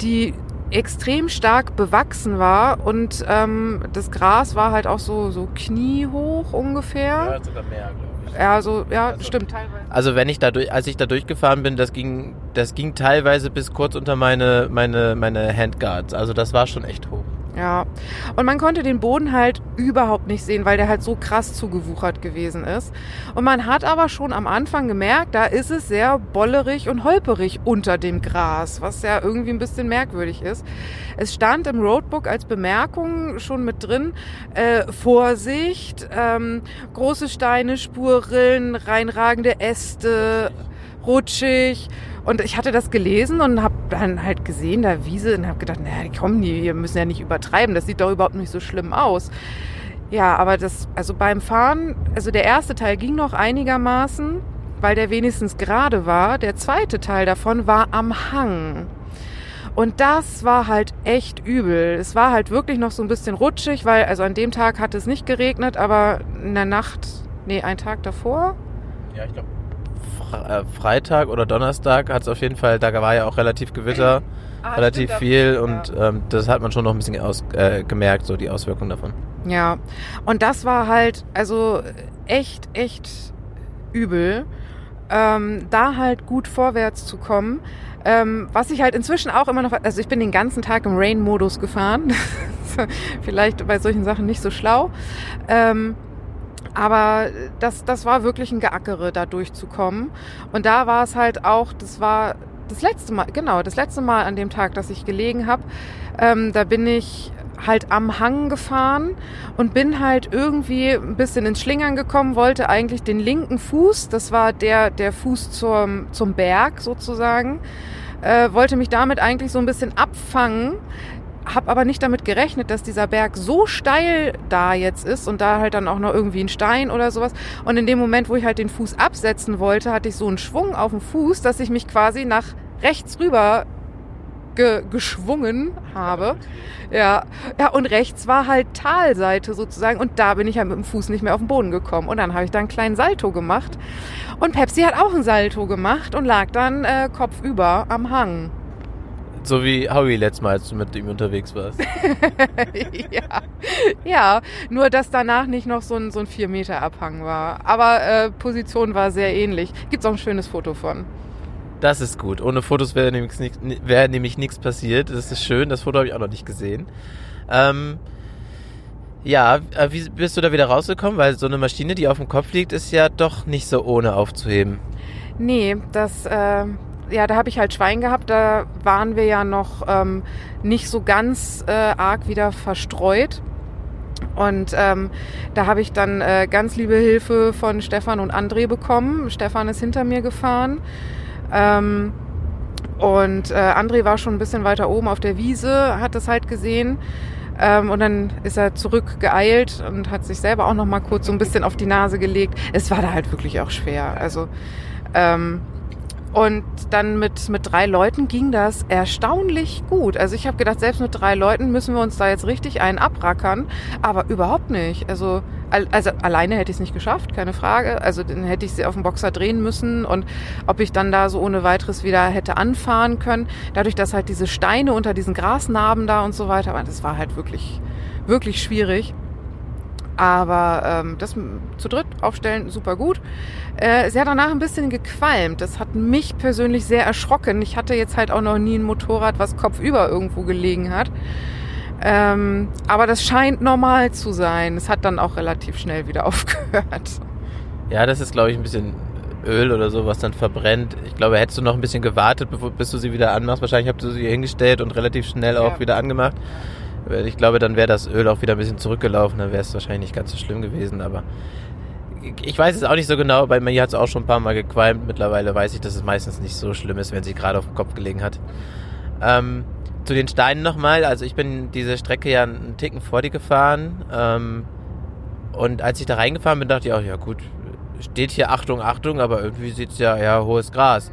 die extrem stark bewachsen war und ähm, das Gras war halt auch so, so kniehoch ungefähr. sogar mehr, glaube ich. Ja, so, ja, stimmt, teilweise. Also wenn ich da durch, als ich da durchgefahren bin, das ging, das ging teilweise bis kurz unter meine, meine, meine Handguards. Also das war schon echt hoch. Ja, und man konnte den Boden halt überhaupt nicht sehen, weil der halt so krass zugewuchert gewesen ist. Und man hat aber schon am Anfang gemerkt, da ist es sehr bollerig und holperig unter dem Gras, was ja irgendwie ein bisschen merkwürdig ist. Es stand im Roadbook als Bemerkung schon mit drin, äh, Vorsicht, ähm, große Steine, Spurrillen, reinragende Äste, rutschig. Und ich hatte das gelesen und habe dann halt gesehen, da Wiese, und habe gedacht, naja, komm, wir müssen ja nicht übertreiben, das sieht doch überhaupt nicht so schlimm aus. Ja, aber das, also beim Fahren, also der erste Teil ging noch einigermaßen, weil der wenigstens gerade war. Der zweite Teil davon war am Hang. Und das war halt echt übel. Es war halt wirklich noch so ein bisschen rutschig, weil, also an dem Tag hat es nicht geregnet, aber in der Nacht, nee, einen Tag davor, Ja, ich glaube. Freitag oder Donnerstag hat es auf jeden Fall, da war ja auch relativ Gewitter, Ah, relativ stimmt, viel ja. und ähm, das hat man schon noch ein bisschen aus, äh, gemerkt, so die Auswirkungen davon. Ja, und das war halt, also echt, echt übel, ähm, da halt gut vorwärts zu kommen. Ähm, was ich halt inzwischen auch immer noch, also ich bin den ganzen Tag im Rain-Modus gefahren. <laughs> Vielleicht bei solchen Sachen nicht so schlau. Ähm, aber das, das war wirklich ein Geackere, da durchzukommen. Und da war es halt auch, das war das letzte Mal, genau, das letzte Mal an dem Tag, dass ich gelegen habe. Ähm, da bin ich halt am Hang gefahren und bin halt irgendwie ein bisschen ins Schlingern gekommen, wollte eigentlich den linken Fuß, das war der, der Fuß zum, zum Berg sozusagen, äh, wollte mich damit eigentlich so ein bisschen abfangen, habe aber nicht damit gerechnet, dass dieser Berg so steil da jetzt ist und da halt dann auch noch irgendwie ein Stein oder sowas. Und in dem Moment, wo ich halt den Fuß absetzen wollte, hatte ich so einen Schwung auf dem Fuß, dass ich mich quasi nach rechts rüber ge geschwungen habe. <laughs> Ja, ja, und rechts war halt Talseite sozusagen und da bin ich halt mit dem Fuß nicht mehr auf den Boden gekommen. Und dann habe ich da einen kleinen Salto gemacht. Und Pepsi hat auch einen Salto gemacht und lag dann äh, kopfüber am Hang. So wie Howie letztes Mal, als du mit ihm unterwegs warst. <laughs> ja. ja, nur dass danach nicht noch so ein, so ein 4 Meter Abhang war. Aber äh, Position war sehr ähnlich. Gibt's auch ein schönes Foto von. Das ist gut. Ohne Fotos wäre nämlich, nix- wäre nämlich nichts passiert. Das ist schön. Das Foto habe ich auch noch nicht gesehen. Ähm, ja, äh, wie bist du da wieder rausgekommen? Weil so eine Maschine, die auf dem Kopf liegt, ist ja doch nicht so ohne aufzuheben. Nee, das, äh, ja, da habe ich halt Schwein gehabt. Da waren wir ja noch ähm, nicht so ganz äh, arg wieder verstreut. Und ähm, da habe ich dann äh, ganz liebe Hilfe von Stefan und André bekommen. Stefan ist hinter mir gefahren. Ähm, und äh, André war schon ein bisschen weiter oben auf der Wiese, hat das halt gesehen. Ähm, und dann ist er zurückgeeilt und hat sich selber auch noch mal kurz so ein bisschen auf die Nase gelegt. Es war da halt wirklich auch schwer. Also ähm, und dann mit, mit drei Leuten ging das erstaunlich gut. Also ich habe gedacht, selbst mit drei Leuten müssen wir uns da jetzt richtig einen abrackern. Aber überhaupt nicht. Also, al- also alleine hätte ich es nicht geschafft, keine Frage. Also dann hätte ich sie auf dem Boxer drehen müssen und ob ich dann da so ohne weiteres wieder hätte anfahren können. Dadurch, dass halt diese Steine unter diesen Grasnarben da und so weiter, aber das war halt wirklich, wirklich schwierig. Aber ähm, das zu dritt aufstellen, super gut. Äh, sie hat danach ein bisschen gequalmt. Das hat mich persönlich sehr erschrocken. Ich hatte jetzt halt auch noch nie ein Motorrad, was kopfüber irgendwo gelegen hat. Ähm, aber das scheint normal zu sein. Es hat dann auch relativ schnell wieder <laughs> aufgehört. Ja, das ist, glaube ich, ein bisschen Öl oder so, was dann verbrennt. Ich glaube, hättest du noch ein bisschen gewartet, bevor, bis du sie wieder anmachst. Wahrscheinlich habt du sie hingestellt und relativ schnell auch Ja. wieder angemacht. Ich glaube, dann wäre das Öl auch wieder ein bisschen zurückgelaufen. Dann wäre es wahrscheinlich nicht ganz so schlimm gewesen. Aber ich weiß es auch nicht so genau. Bei mir hat es auch schon ein paar Mal gequalmt. Mittlerweile weiß ich, dass es meistens nicht so schlimm ist, wenn sie gerade auf dem Kopf gelegen hat. Ähm, zu den Steinen nochmal. Also ich bin diese Strecke ja einen Ticken vor dir gefahren. Ähm, und als ich da reingefahren bin, dachte ich auch, ja gut, steht hier Achtung, Achtung, aber irgendwie sieht es ja, ja, hohes Gras.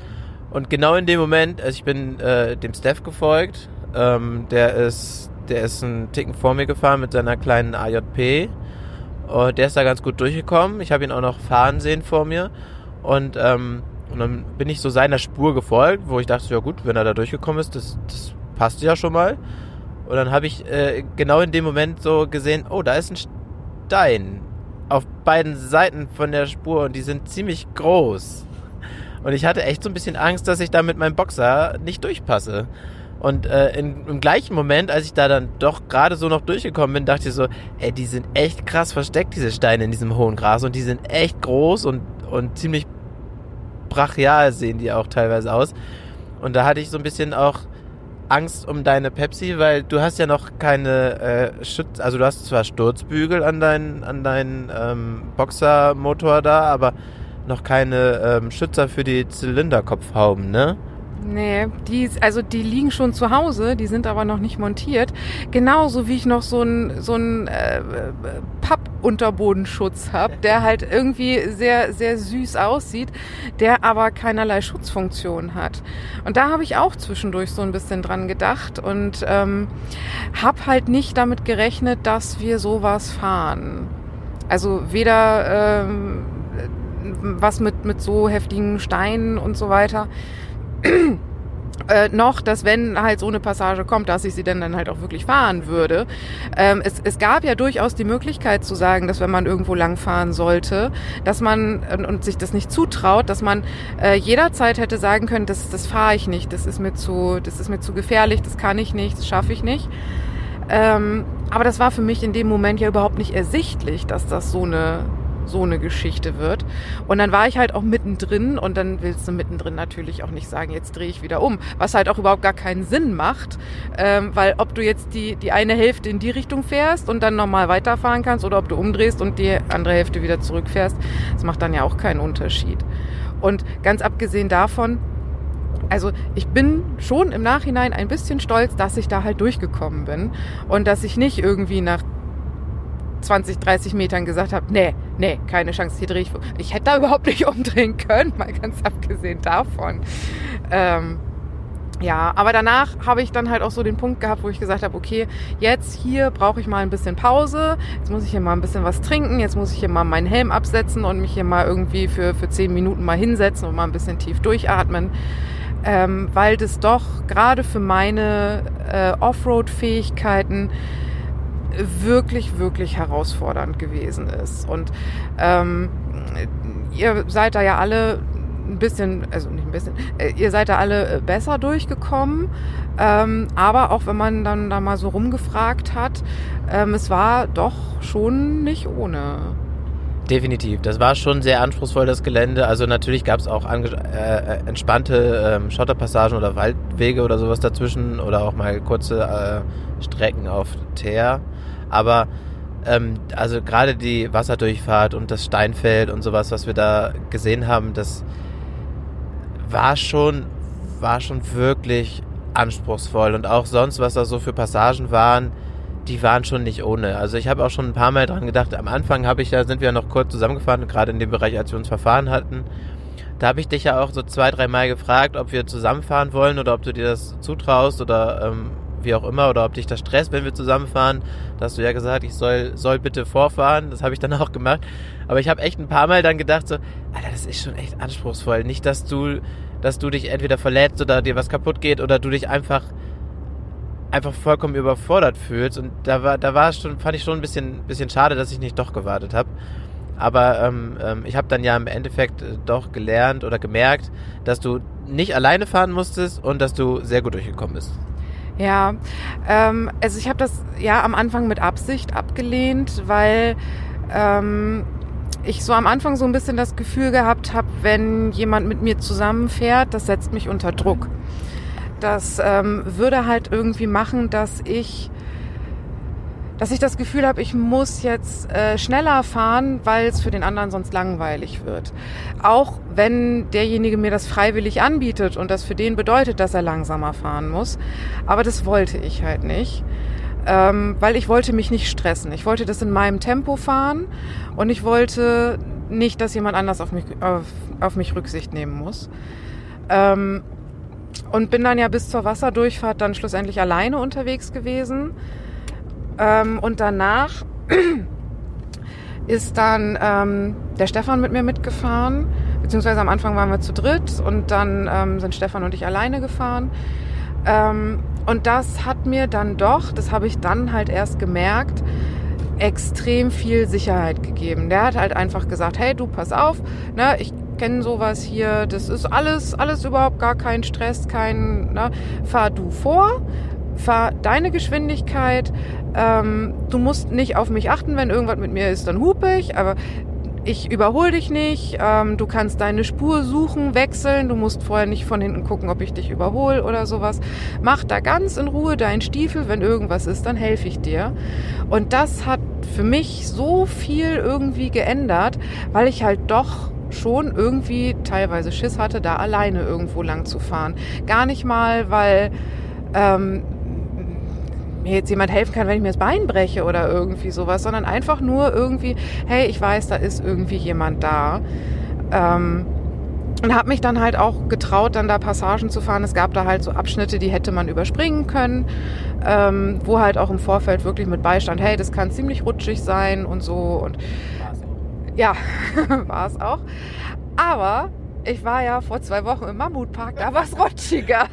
Und genau in dem Moment, also ich bin äh, dem Steph gefolgt, ähm, der ist, der ist einen Ticken vor mir gefahren mit seiner kleinen AJP. Und der ist da ganz gut durchgekommen. Ich habe ihn auch noch fahren sehen vor mir. Und, ähm, und dann bin ich so seiner Spur gefolgt, wo ich dachte, ja gut, wenn er da durchgekommen ist, das, das passt ja schon mal. Und dann habe ich äh, genau in dem Moment so gesehen, oh, da ist ein Stein auf beiden Seiten von der Spur und die sind ziemlich groß. Und ich hatte echt so ein bisschen Angst, dass ich da mit meinem Boxer nicht durchpasse. Und äh, in, im gleichen Moment, als ich da dann doch gerade so noch durchgekommen bin, dachte ich so, ey, die sind echt krass versteckt, diese Steine in diesem hohen Gras. Und die sind echt groß und, und ziemlich brachial sehen die auch teilweise aus. Und da hatte ich so ein bisschen auch Angst um deine Pepsi, weil du hast ja noch keine äh, Schutz, also du hast zwar Sturzbügel an deinen an deinen ähm, Boxermotor da, aber noch keine ähm, Schützer für die Zylinderkopfhauben, ne? Nee, die, also die liegen schon zu Hause, die sind aber noch nicht montiert. Genauso wie ich noch so einen so einen, äh, Pappunterbodenschutz habe, der halt irgendwie sehr, sehr süß aussieht, der aber keinerlei Schutzfunktion hat. Und da habe ich auch zwischendurch so ein bisschen dran gedacht und ähm, habe halt nicht damit gerechnet, dass wir sowas fahren. Also weder ähm, was mit, mit so heftigen Steinen und so weiter. <clears throat> Äh, noch, dass wenn halt so eine Passage kommt, dass ich sie dann, dann halt auch wirklich fahren würde. Ähm, es, es gab ja durchaus die Möglichkeit zu sagen, dass wenn man irgendwo lang fahren sollte, dass man und, und sich das nicht zutraut, dass man äh, jederzeit hätte sagen können, das, das fahre ich nicht, das ist mir zu, das ist mir zu gefährlich, das kann ich nicht, das schaffe ich nicht. Ähm, aber das war für mich in dem Moment ja überhaupt nicht ersichtlich, dass das so eine so eine Geschichte wird. Und dann war ich halt auch mittendrin und dann willst du mittendrin natürlich auch nicht sagen, jetzt drehe ich wieder um, was halt auch überhaupt gar keinen Sinn macht, ähm, weil ob du jetzt die, die eine Hälfte in die Richtung fährst und dann normal weiterfahren kannst oder ob du umdrehst und die andere Hälfte wieder zurückfährst, das macht dann ja auch keinen Unterschied. Und ganz abgesehen davon, also ich bin schon im Nachhinein ein bisschen stolz, dass ich da halt durchgekommen bin und dass ich nicht irgendwie nach 20, 30 Metern gesagt habe, nee, nee, keine Chance, hier drehe ich. Ich hätte da überhaupt nicht <laughs> umdrehen können, mal ganz abgesehen davon. Ähm, ja, aber danach habe ich dann halt auch so den Punkt gehabt, wo ich gesagt habe, okay, jetzt hier brauche ich mal ein bisschen Pause, jetzt muss ich hier mal ein bisschen was trinken, jetzt muss ich hier mal meinen Helm absetzen und mich hier mal irgendwie für, für 10 Minuten mal hinsetzen und mal ein bisschen tief durchatmen. Ähm, weil das doch gerade für meine äh, Offroad-Fähigkeiten wirklich, wirklich herausfordernd gewesen ist. Und ähm, ihr seid da ja alle ein bisschen, also nicht ein bisschen, äh, ihr seid da alle äh, besser durchgekommen. Ähm, aber auch wenn man dann da mal so rumgefragt hat, ähm, es war doch schon nicht ohne. Definitiv. Das war schon sehr anspruchsvoll, das Gelände. Also natürlich gab es auch äh, äh, entspannte ähm, Schotterpassagen oder Waldwege oder sowas dazwischen oder auch mal kurze äh, Strecken auf Teer. Aber ähm, also gerade die Wasserdurchfahrt und das Steinfeld und sowas, was wir da gesehen haben, das war schon, war schon wirklich anspruchsvoll. Und auch sonst, was da so für Passagen waren, die waren schon nicht ohne. Also ich habe auch schon ein paar Mal dran gedacht. Am Anfang habe ich ja, sind wir ja noch kurz zusammengefahren, gerade in dem Bereich, als wir uns verfahren hatten. Da habe ich dich ja auch so zwei, drei Mal gefragt, ob wir zusammenfahren wollen oder ob du dir das zutraust oder ähm, wie auch immer oder ob dich das stresst, wenn wir zusammenfahren. Da hast du ja gesagt, ich soll, soll bitte vorfahren. Das habe ich dann <laughs> auch gemacht. Aber ich habe echt ein paar Mal dann gedacht so, Alter, das ist schon echt anspruchsvoll. Nicht, dass du, dass du dich entweder verletzt oder dir was kaputt geht oder du dich einfach einfach vollkommen überfordert fühlst. Und da war, da war es schon, fand ich schon ein bisschen, bisschen schade, dass ich nicht doch gewartet habe. Aber ähm, ähm, ich habe dann ja im Endeffekt äh, doch gelernt oder gemerkt, dass du nicht alleine fahren musstest und dass du sehr gut durchgekommen bist. Ja, ähm, also ich habe das ja am Anfang mit Absicht abgelehnt, weil ähm, ich so am Anfang so ein bisschen das Gefühl gehabt habe, wenn jemand mit mir zusammenfährt, das setzt mich unter Druck. Das ähm, würde halt irgendwie machen, dass ich dass ich das Gefühl habe, ich muss jetzt äh, schneller fahren, weil es für den anderen sonst langweilig wird. Auch wenn derjenige mir das freiwillig anbietet und das für den bedeutet, dass er langsamer fahren muss. Aber das wollte ich halt nicht. Ähm, weil ich wollte mich nicht stressen. Ich wollte das in meinem Tempo fahren und ich wollte nicht, dass jemand anders auf mich, auf, auf mich Rücksicht nehmen muss. Ähm, und bin dann ja bis zur Wasserdurchfahrt dann schlussendlich alleine unterwegs gewesen. Ähm, und danach <clears throat> ist dann ähm, der Stefan mit mir mitgefahren, beziehungsweise am Anfang waren wir zu dritt und dann ähm, sind Stefan und ich alleine gefahren. Ähm, und das hat mir dann doch, das habe ich dann halt erst gemerkt, extrem viel Sicherheit gegeben. Der hat halt einfach gesagt, hey, du pass auf, ne, ich kenne sowas hier, das ist alles, alles überhaupt gar kein Stress, kein, ne, fahr du vor, fahr deine Geschwindigkeit, ähm, du musst nicht auf mich achten, wenn irgendwas mit mir ist, dann hupe ich, aber ich überhole dich nicht, ähm, du kannst deine Spur suchen, wechseln, du musst vorher nicht von hinten gucken, ob ich dich überhole oder sowas. Mach da ganz in Ruhe deinen Stiefel, wenn irgendwas ist, dann helfe ich dir. Und das hat für mich so viel irgendwie geändert, weil ich halt doch schon irgendwie teilweise Schiss hatte, da alleine irgendwo lang zu fahren. Gar nicht mal, weil ähm, mir jetzt jemand helfen kann, wenn ich mir das Bein breche oder irgendwie sowas, sondern einfach nur irgendwie, hey, ich weiß, da ist irgendwie jemand da. Ähm, und habe mich dann halt auch getraut, dann da Passagen zu fahren. Es gab da halt so Abschnitte, die hätte man überspringen können, ähm, wo halt auch im Vorfeld wirklich mit Beistand, hey, das kann ziemlich rutschig sein und so. Und ja, <laughs> war es auch. Aber ich war ja vor zwei Wochen im Mammutpark, da war es rutschiger.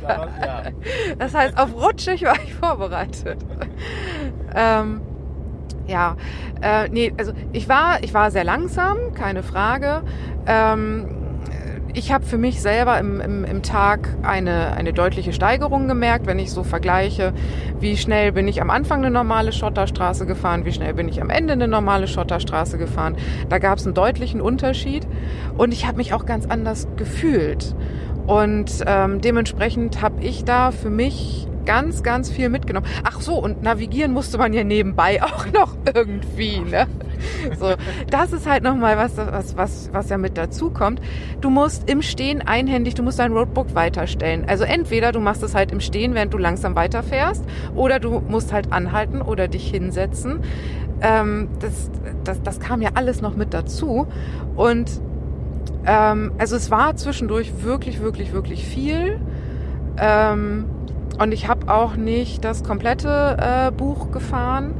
Das heißt, auf rutschig war ich vorbereitet. Ähm, ja, äh, nee, also ich war, ich war sehr langsam, keine Frage. Ähm, ich habe für mich selber im, im, im Tag eine, eine deutliche Steigerung gemerkt, wenn ich so vergleiche, wie schnell bin ich am Anfang eine normale Schotterstraße gefahren, wie schnell bin ich am Ende eine normale Schotterstraße gefahren. Da gab es einen deutlichen Unterschied und ich habe mich auch ganz anders gefühlt. Und ähm, dementsprechend habe ich da für mich ganz, ganz viel mitgenommen. Ach so, und navigieren musste man ja nebenbei <laughs> auch noch irgendwie, ne? So, das ist halt nochmal was, was, was, was ja mit dazu kommt. Du musst im Stehen einhändig, du musst dein Roadbook weiterstellen. Also entweder du machst es halt im Stehen, während du langsam weiterfährst, oder du musst halt anhalten oder dich hinsetzen. Ähm, das, das, das kam ja alles noch mit dazu. Und ähm, also es war zwischendurch wirklich, wirklich, wirklich viel. Ähm, und ich habe auch nicht das komplette äh, Buch gefahren.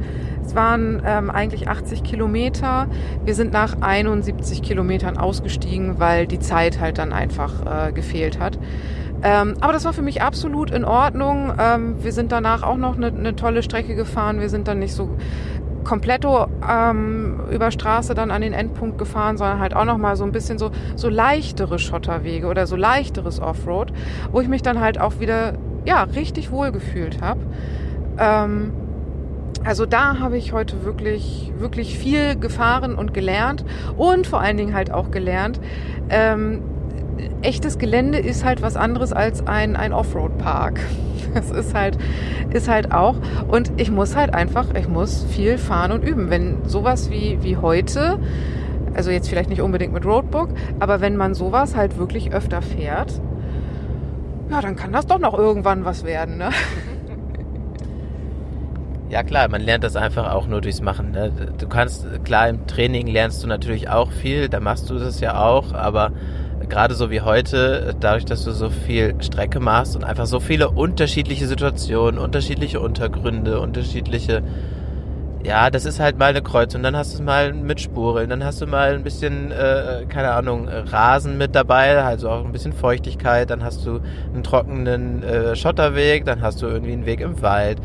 Es waren ähm, eigentlich 80 Kilometer. Wir sind nach 71 Kilometern ausgestiegen, weil die Zeit halt dann einfach äh, gefehlt hat. Ähm, aber das war für mich absolut in Ordnung. Ähm, wir sind danach auch noch eine, eine tolle Strecke gefahren. Wir sind dann nicht so kompletto ähm, über Straße dann an den Endpunkt gefahren, sondern halt auch noch mal so ein bisschen so so leichtere Schotterwege oder so leichteres Offroad, wo ich mich dann halt auch wieder ja, richtig wohl gefühlt habe. Ähm, also da habe ich heute wirklich, wirklich viel gefahren und gelernt und vor allen Dingen halt auch gelernt, ähm, echtes Gelände ist halt was anderes als ein, ein Offroad-Park. <laughs> Das ist halt, ist halt auch. Und ich muss halt einfach, ich muss viel fahren und üben. Wenn sowas wie, wie heute, also jetzt vielleicht nicht unbedingt mit Roadbook, aber wenn man sowas halt wirklich öfter fährt, ja, dann kann das doch noch irgendwann was werden, ne? <laughs> Ja klar, man lernt das einfach auch nur durchs Machen. Ne? Du kannst, klar, im Training lernst du natürlich auch viel, da machst du das ja auch, aber gerade so wie heute, dadurch, dass du so viel Strecke machst und einfach so viele unterschiedliche Situationen, unterschiedliche Untergründe, unterschiedliche ja, das ist halt mal eine Kreuzung, dann hast du mal mit Spuren, dann hast du mal ein bisschen, äh, keine Ahnung, Rasen mit dabei, also auch ein bisschen Feuchtigkeit, dann hast du einen trockenen äh, Schotterweg, dann hast du irgendwie einen Weg im Wald.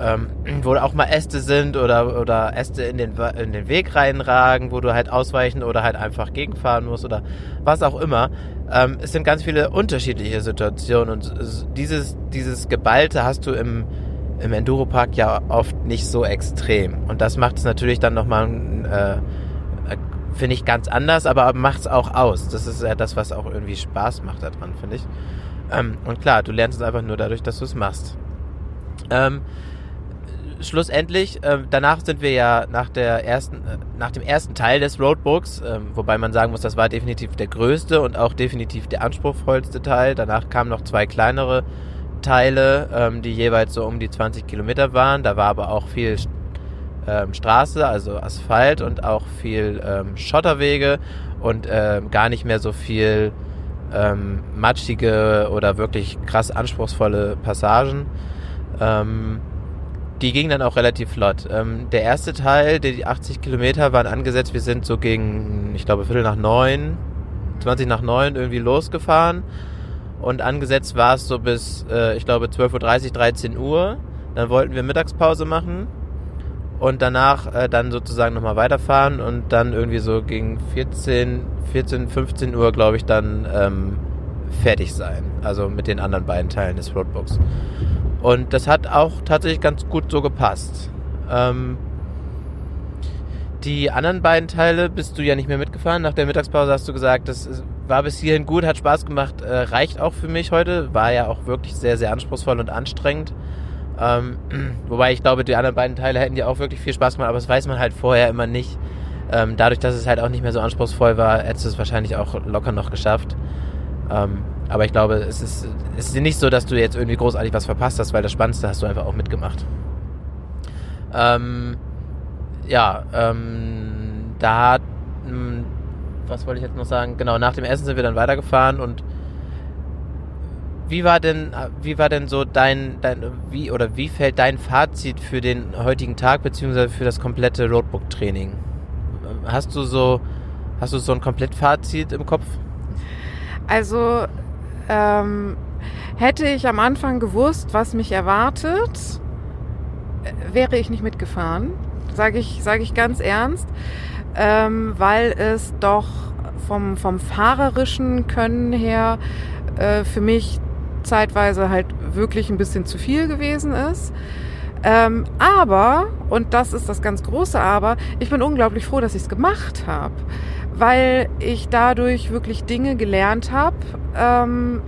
ähm, <clears throat> wo auch mal Äste sind oder, oder Äste in den, in den Weg reinragen, wo du halt ausweichen oder halt einfach gegenfahren musst oder was auch immer. Ähm, es sind ganz viele unterschiedliche Situationen und dieses, dieses Geballte hast du im, im Enduropark ja oft nicht so extrem. Und das macht es natürlich dann nochmal, äh, äh, finde ich, ganz anders, aber macht es auch aus. Das ist ja das, was auch irgendwie Spaß macht daran, finde ich. Ähm, und klar, du lernst es einfach nur dadurch, dass du es machst. Ähm, schlussendlich, äh, danach sind wir ja nach der ersten, äh, nach dem ersten Teil des Roadbooks, ähm, wobei man sagen muss, das war definitiv der größte und auch definitiv der anspruchsvollste Teil. Danach kamen noch zwei kleinere Teile, ähm, die jeweils so um die 20 Kilometer waren. Da war aber auch viel ähm, Straße, also Asphalt und auch viel ähm, Schotterwege und ähm, gar nicht mehr so viel ähm, matschige oder wirklich krass anspruchsvolle Passagen. Ähm, die ging dann auch relativ flott. Der erste Teil, die 80 Kilometer waren angesetzt, wir sind so gegen, ich glaube, Viertel nach neun, 20 nach neun irgendwie losgefahren. Und angesetzt war es so bis, äh, ich glaube, 12.30 Uhr, 13 Uhr. Dann wollten wir Mittagspause machen und danach äh, dann sozusagen nochmal weiterfahren und dann irgendwie so gegen 14, 14, 15 Uhr, glaube ich, dann ähm, fertig sein. Also mit den anderen beiden Teilen des Roadbooks. Und das hat auch tatsächlich ganz gut so gepasst. Ähm, die anderen beiden Teile bist du ja nicht mehr mitgefahren. Nach der Mittagspause hast du gesagt, das ist- war bis hierhin gut, hat Spaß gemacht, äh, reicht auch für mich heute. War ja auch wirklich sehr, sehr anspruchsvoll und anstrengend. Ähm, <clears throat> wobei ich glaube, die anderen beiden Teile hätten dir auch wirklich viel Spaß gemacht, aber das weiß man halt vorher immer nicht. Ähm, dadurch, dass es halt auch nicht mehr so anspruchsvoll war, hättest du es wahrscheinlich auch locker noch geschafft. Ähm, aber ich glaube, es ist, es ist nicht so, dass du jetzt irgendwie großartig was verpasst hast, weil das Spannendste hast du einfach auch mitgemacht. Ähm, ja, ähm, da hat, was wollte ich jetzt noch sagen? Genau, nach dem Essen sind wir dann weitergefahren und wie war denn, wie war denn so dein, dein, wie oder wie fällt dein Fazit für den heutigen Tag beziehungsweise für das komplette Roadbook-Training? Hast du so, hast du so ein Komplettfazit im Kopf? Also ähm, hätte ich am Anfang gewusst, was mich erwartet, äh, wäre ich nicht mitgefahren. Sage ich, sage ich ganz ernst, ähm, weil es doch vom, vom fahrerischen Können her äh, für mich zeitweise halt wirklich ein bisschen zu viel gewesen ist. Ähm, aber, und das ist das ganz große Aber, ich bin unglaublich froh, dass ich es gemacht habe, weil ich dadurch wirklich Dinge gelernt habe, ähm,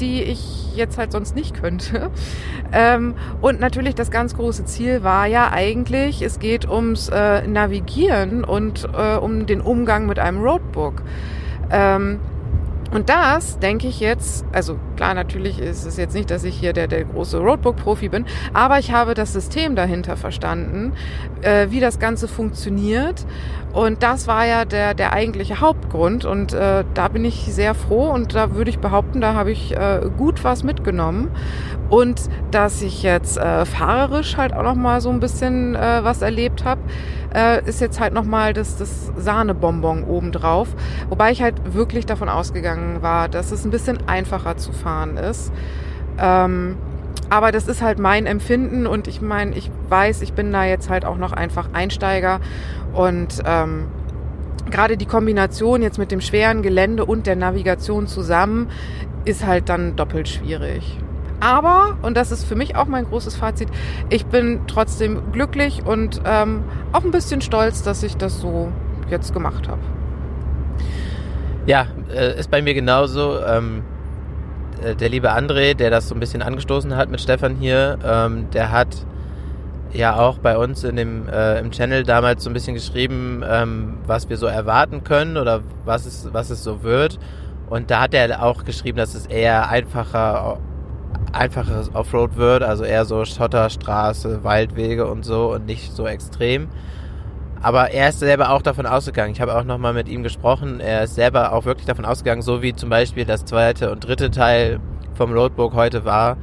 die ich jetzt halt sonst nicht könnte. Ähm, und natürlich das ganz große Ziel war ja eigentlich, es geht ums äh, Navigieren und äh, um den Umgang mit einem Roadbook. Ähm, und das denke ich jetzt, also klar, natürlich ist es jetzt nicht, dass ich hier der, der große Roadbook-Profi bin, aber ich habe das System dahinter verstanden, äh, wie das Ganze funktioniert. Und das war ja der, der eigentliche Hauptgrund. Und äh, da bin ich sehr froh und da würde ich behaupten, da habe ich äh, gut was mitgenommen. Und dass ich jetzt äh, fahrerisch halt auch nochmal so ein bisschen äh, was erlebt habe, äh, ist jetzt halt nochmal das, das Sahnebonbon obendrauf. Wobei ich halt wirklich davon ausgegangen war, dass es ein bisschen einfacher zu fahren ist. Ähm, aber das ist halt mein Empfinden und ich meine, ich weiß, ich bin da jetzt halt auch noch einfach Einsteiger und ähm, gerade die Kombination jetzt mit dem schweren Gelände und der Navigation zusammen ist halt dann doppelt schwierig. Aber, und das ist für mich auch mein großes Fazit, ich bin trotzdem glücklich und ähm, auch ein bisschen stolz, dass ich das so jetzt gemacht habe. Ja, äh, ist bei mir genauso. Ähm, äh, der liebe André, der das so ein bisschen angestoßen hat mit Stefan hier, ähm, der hat ja auch bei uns in dem äh, im Channel damals so ein bisschen geschrieben, ähm, was wir so erwarten können oder was es was es so wird. Und da hat er auch geschrieben, dass es eher einfacher einfacheres Offroad wird, also eher so Schotterstraße, Waldwege und so und nicht so extrem. Aber er ist selber auch davon ausgegangen. Ich habe auch nochmal mit ihm gesprochen. Er ist selber auch wirklich davon ausgegangen, so wie zum Beispiel das zweite und dritte Teil vom Roadbook heute war.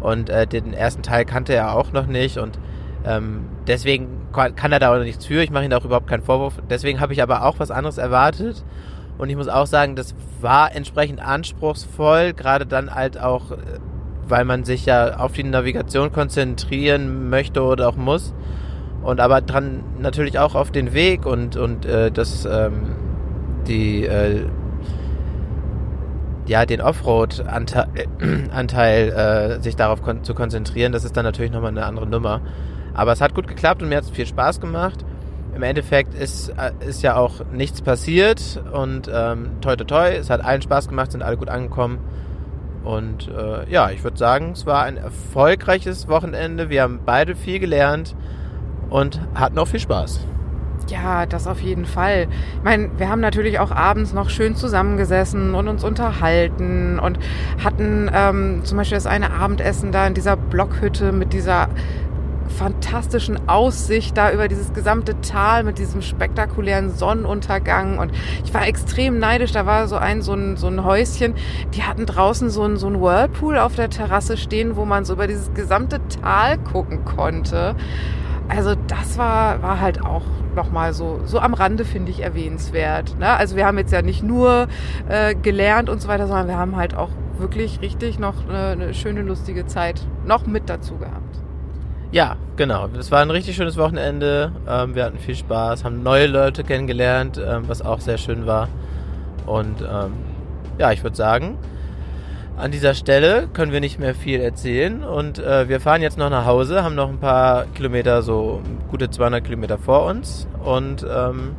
Und äh, den ersten Teil kannte er auch noch nicht. Und ähm, deswegen kann er da auch nichts für. Ich mache ihm da auch überhaupt keinen Vorwurf. Deswegen habe ich aber auch was anderes erwartet. Und ich muss auch sagen, das war entsprechend anspruchsvoll. Gerade dann halt auch weil man sich ja auf die Navigation konzentrieren möchte oder auch muss. Und aber dran natürlich auch auf den Weg und, und äh, das, ähm, die, äh, ja, den Offroad-Anteil, Anteil, äh, <clears throat> sich darauf kon zu konzentrieren, das ist dann natürlich nochmal eine andere Nummer. Aber es hat gut geklappt und mir hat es viel Spaß gemacht. Im Endeffekt ist, äh, ist ja auch nichts passiert und ähm, toi toi toi, es hat allen Spaß gemacht, sind alle gut angekommen. Und äh, ja, ich würde sagen, es war ein erfolgreiches Wochenende. Wir haben beide viel gelernt und hatten auch viel Spaß. Ja, das auf jeden Fall. Ich meine, wir haben natürlich auch abends noch schön zusammengesessen und uns unterhalten und hatten ähm, zum Beispiel das eine Abendessen da in dieser Blockhütte mit dieser fantastischen Aussicht da über dieses gesamte Tal mit diesem spektakulären Sonnenuntergang und ich war extrem neidisch. Da war so ein so ein, so ein Häuschen, die hatten draußen so ein, so ein Whirlpool auf der Terrasse stehen, wo man so über dieses gesamte Tal gucken konnte. Also das war, war halt auch nochmal so, so am Rande, finde ich, erwähnenswert. Ne? Also wir haben jetzt ja nicht nur äh, gelernt und so weiter, sondern wir haben halt auch wirklich richtig noch eine, eine schöne, lustige Zeit noch mit dazu gehabt. Ja, genau. Das war ein richtig schönes Wochenende. Ähm, wir hatten viel Spaß, haben neue Leute kennengelernt, ähm, was auch sehr schön war. Und ähm, ja, ich würde sagen, an dieser Stelle können wir nicht mehr viel erzählen und äh, wir fahren jetzt noch nach Hause, haben noch ein paar Kilometer, so gute 200 Kilometer vor uns und ähm,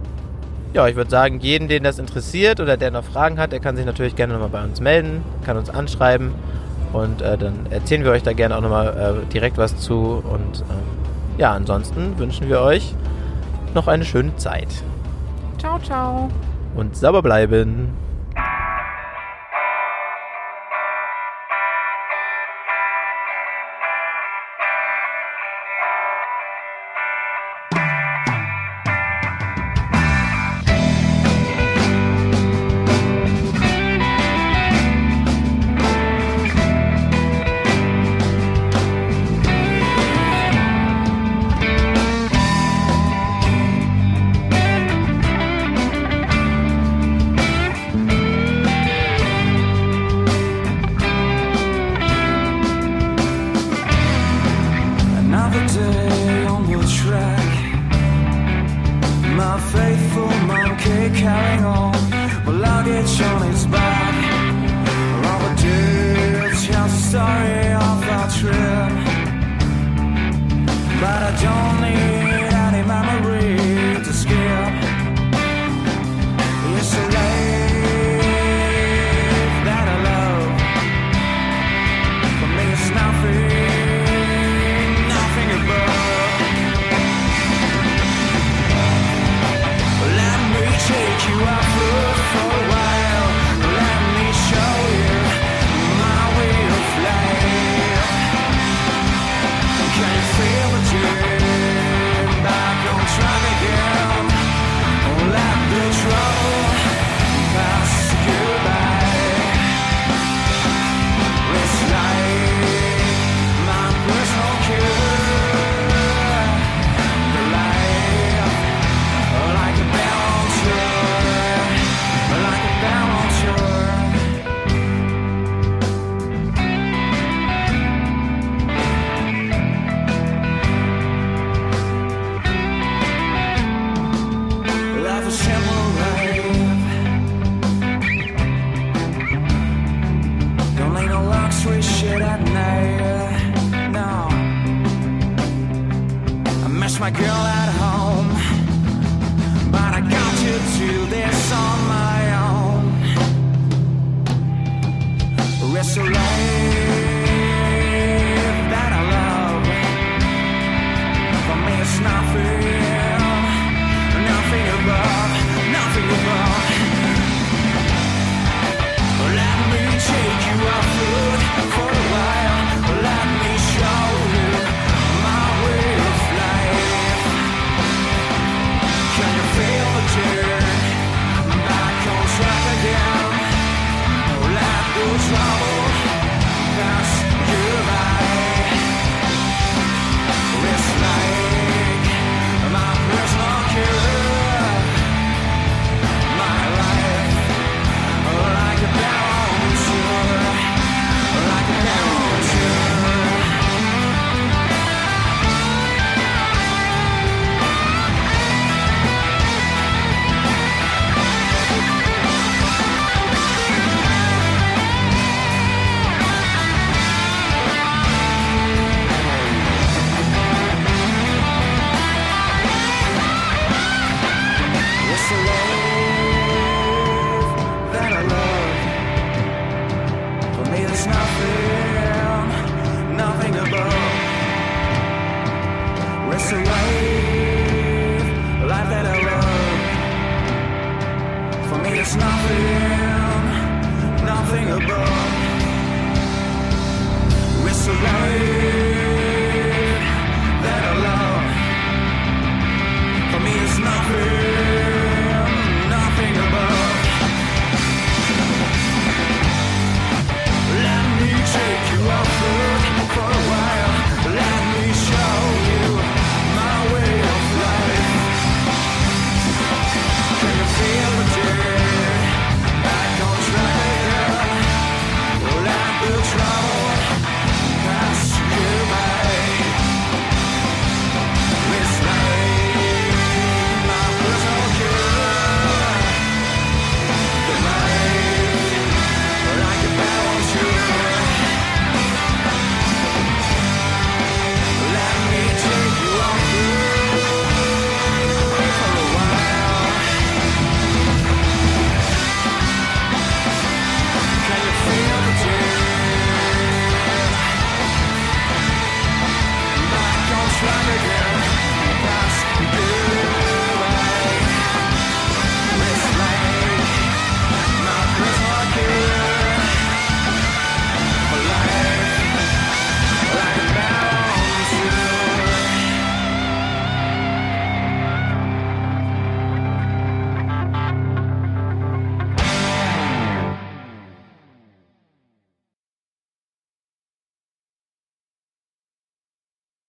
ja, ich würde sagen, jeden, den das interessiert oder der noch Fragen hat, der kann sich natürlich gerne nochmal bei uns melden, kann uns anschreiben und äh, dann erzählen wir euch da gerne auch nochmal äh, direkt was zu und ähm, ja, ansonsten wünschen wir euch noch eine schöne Zeit Ciao, ciao. und sauber bleiben.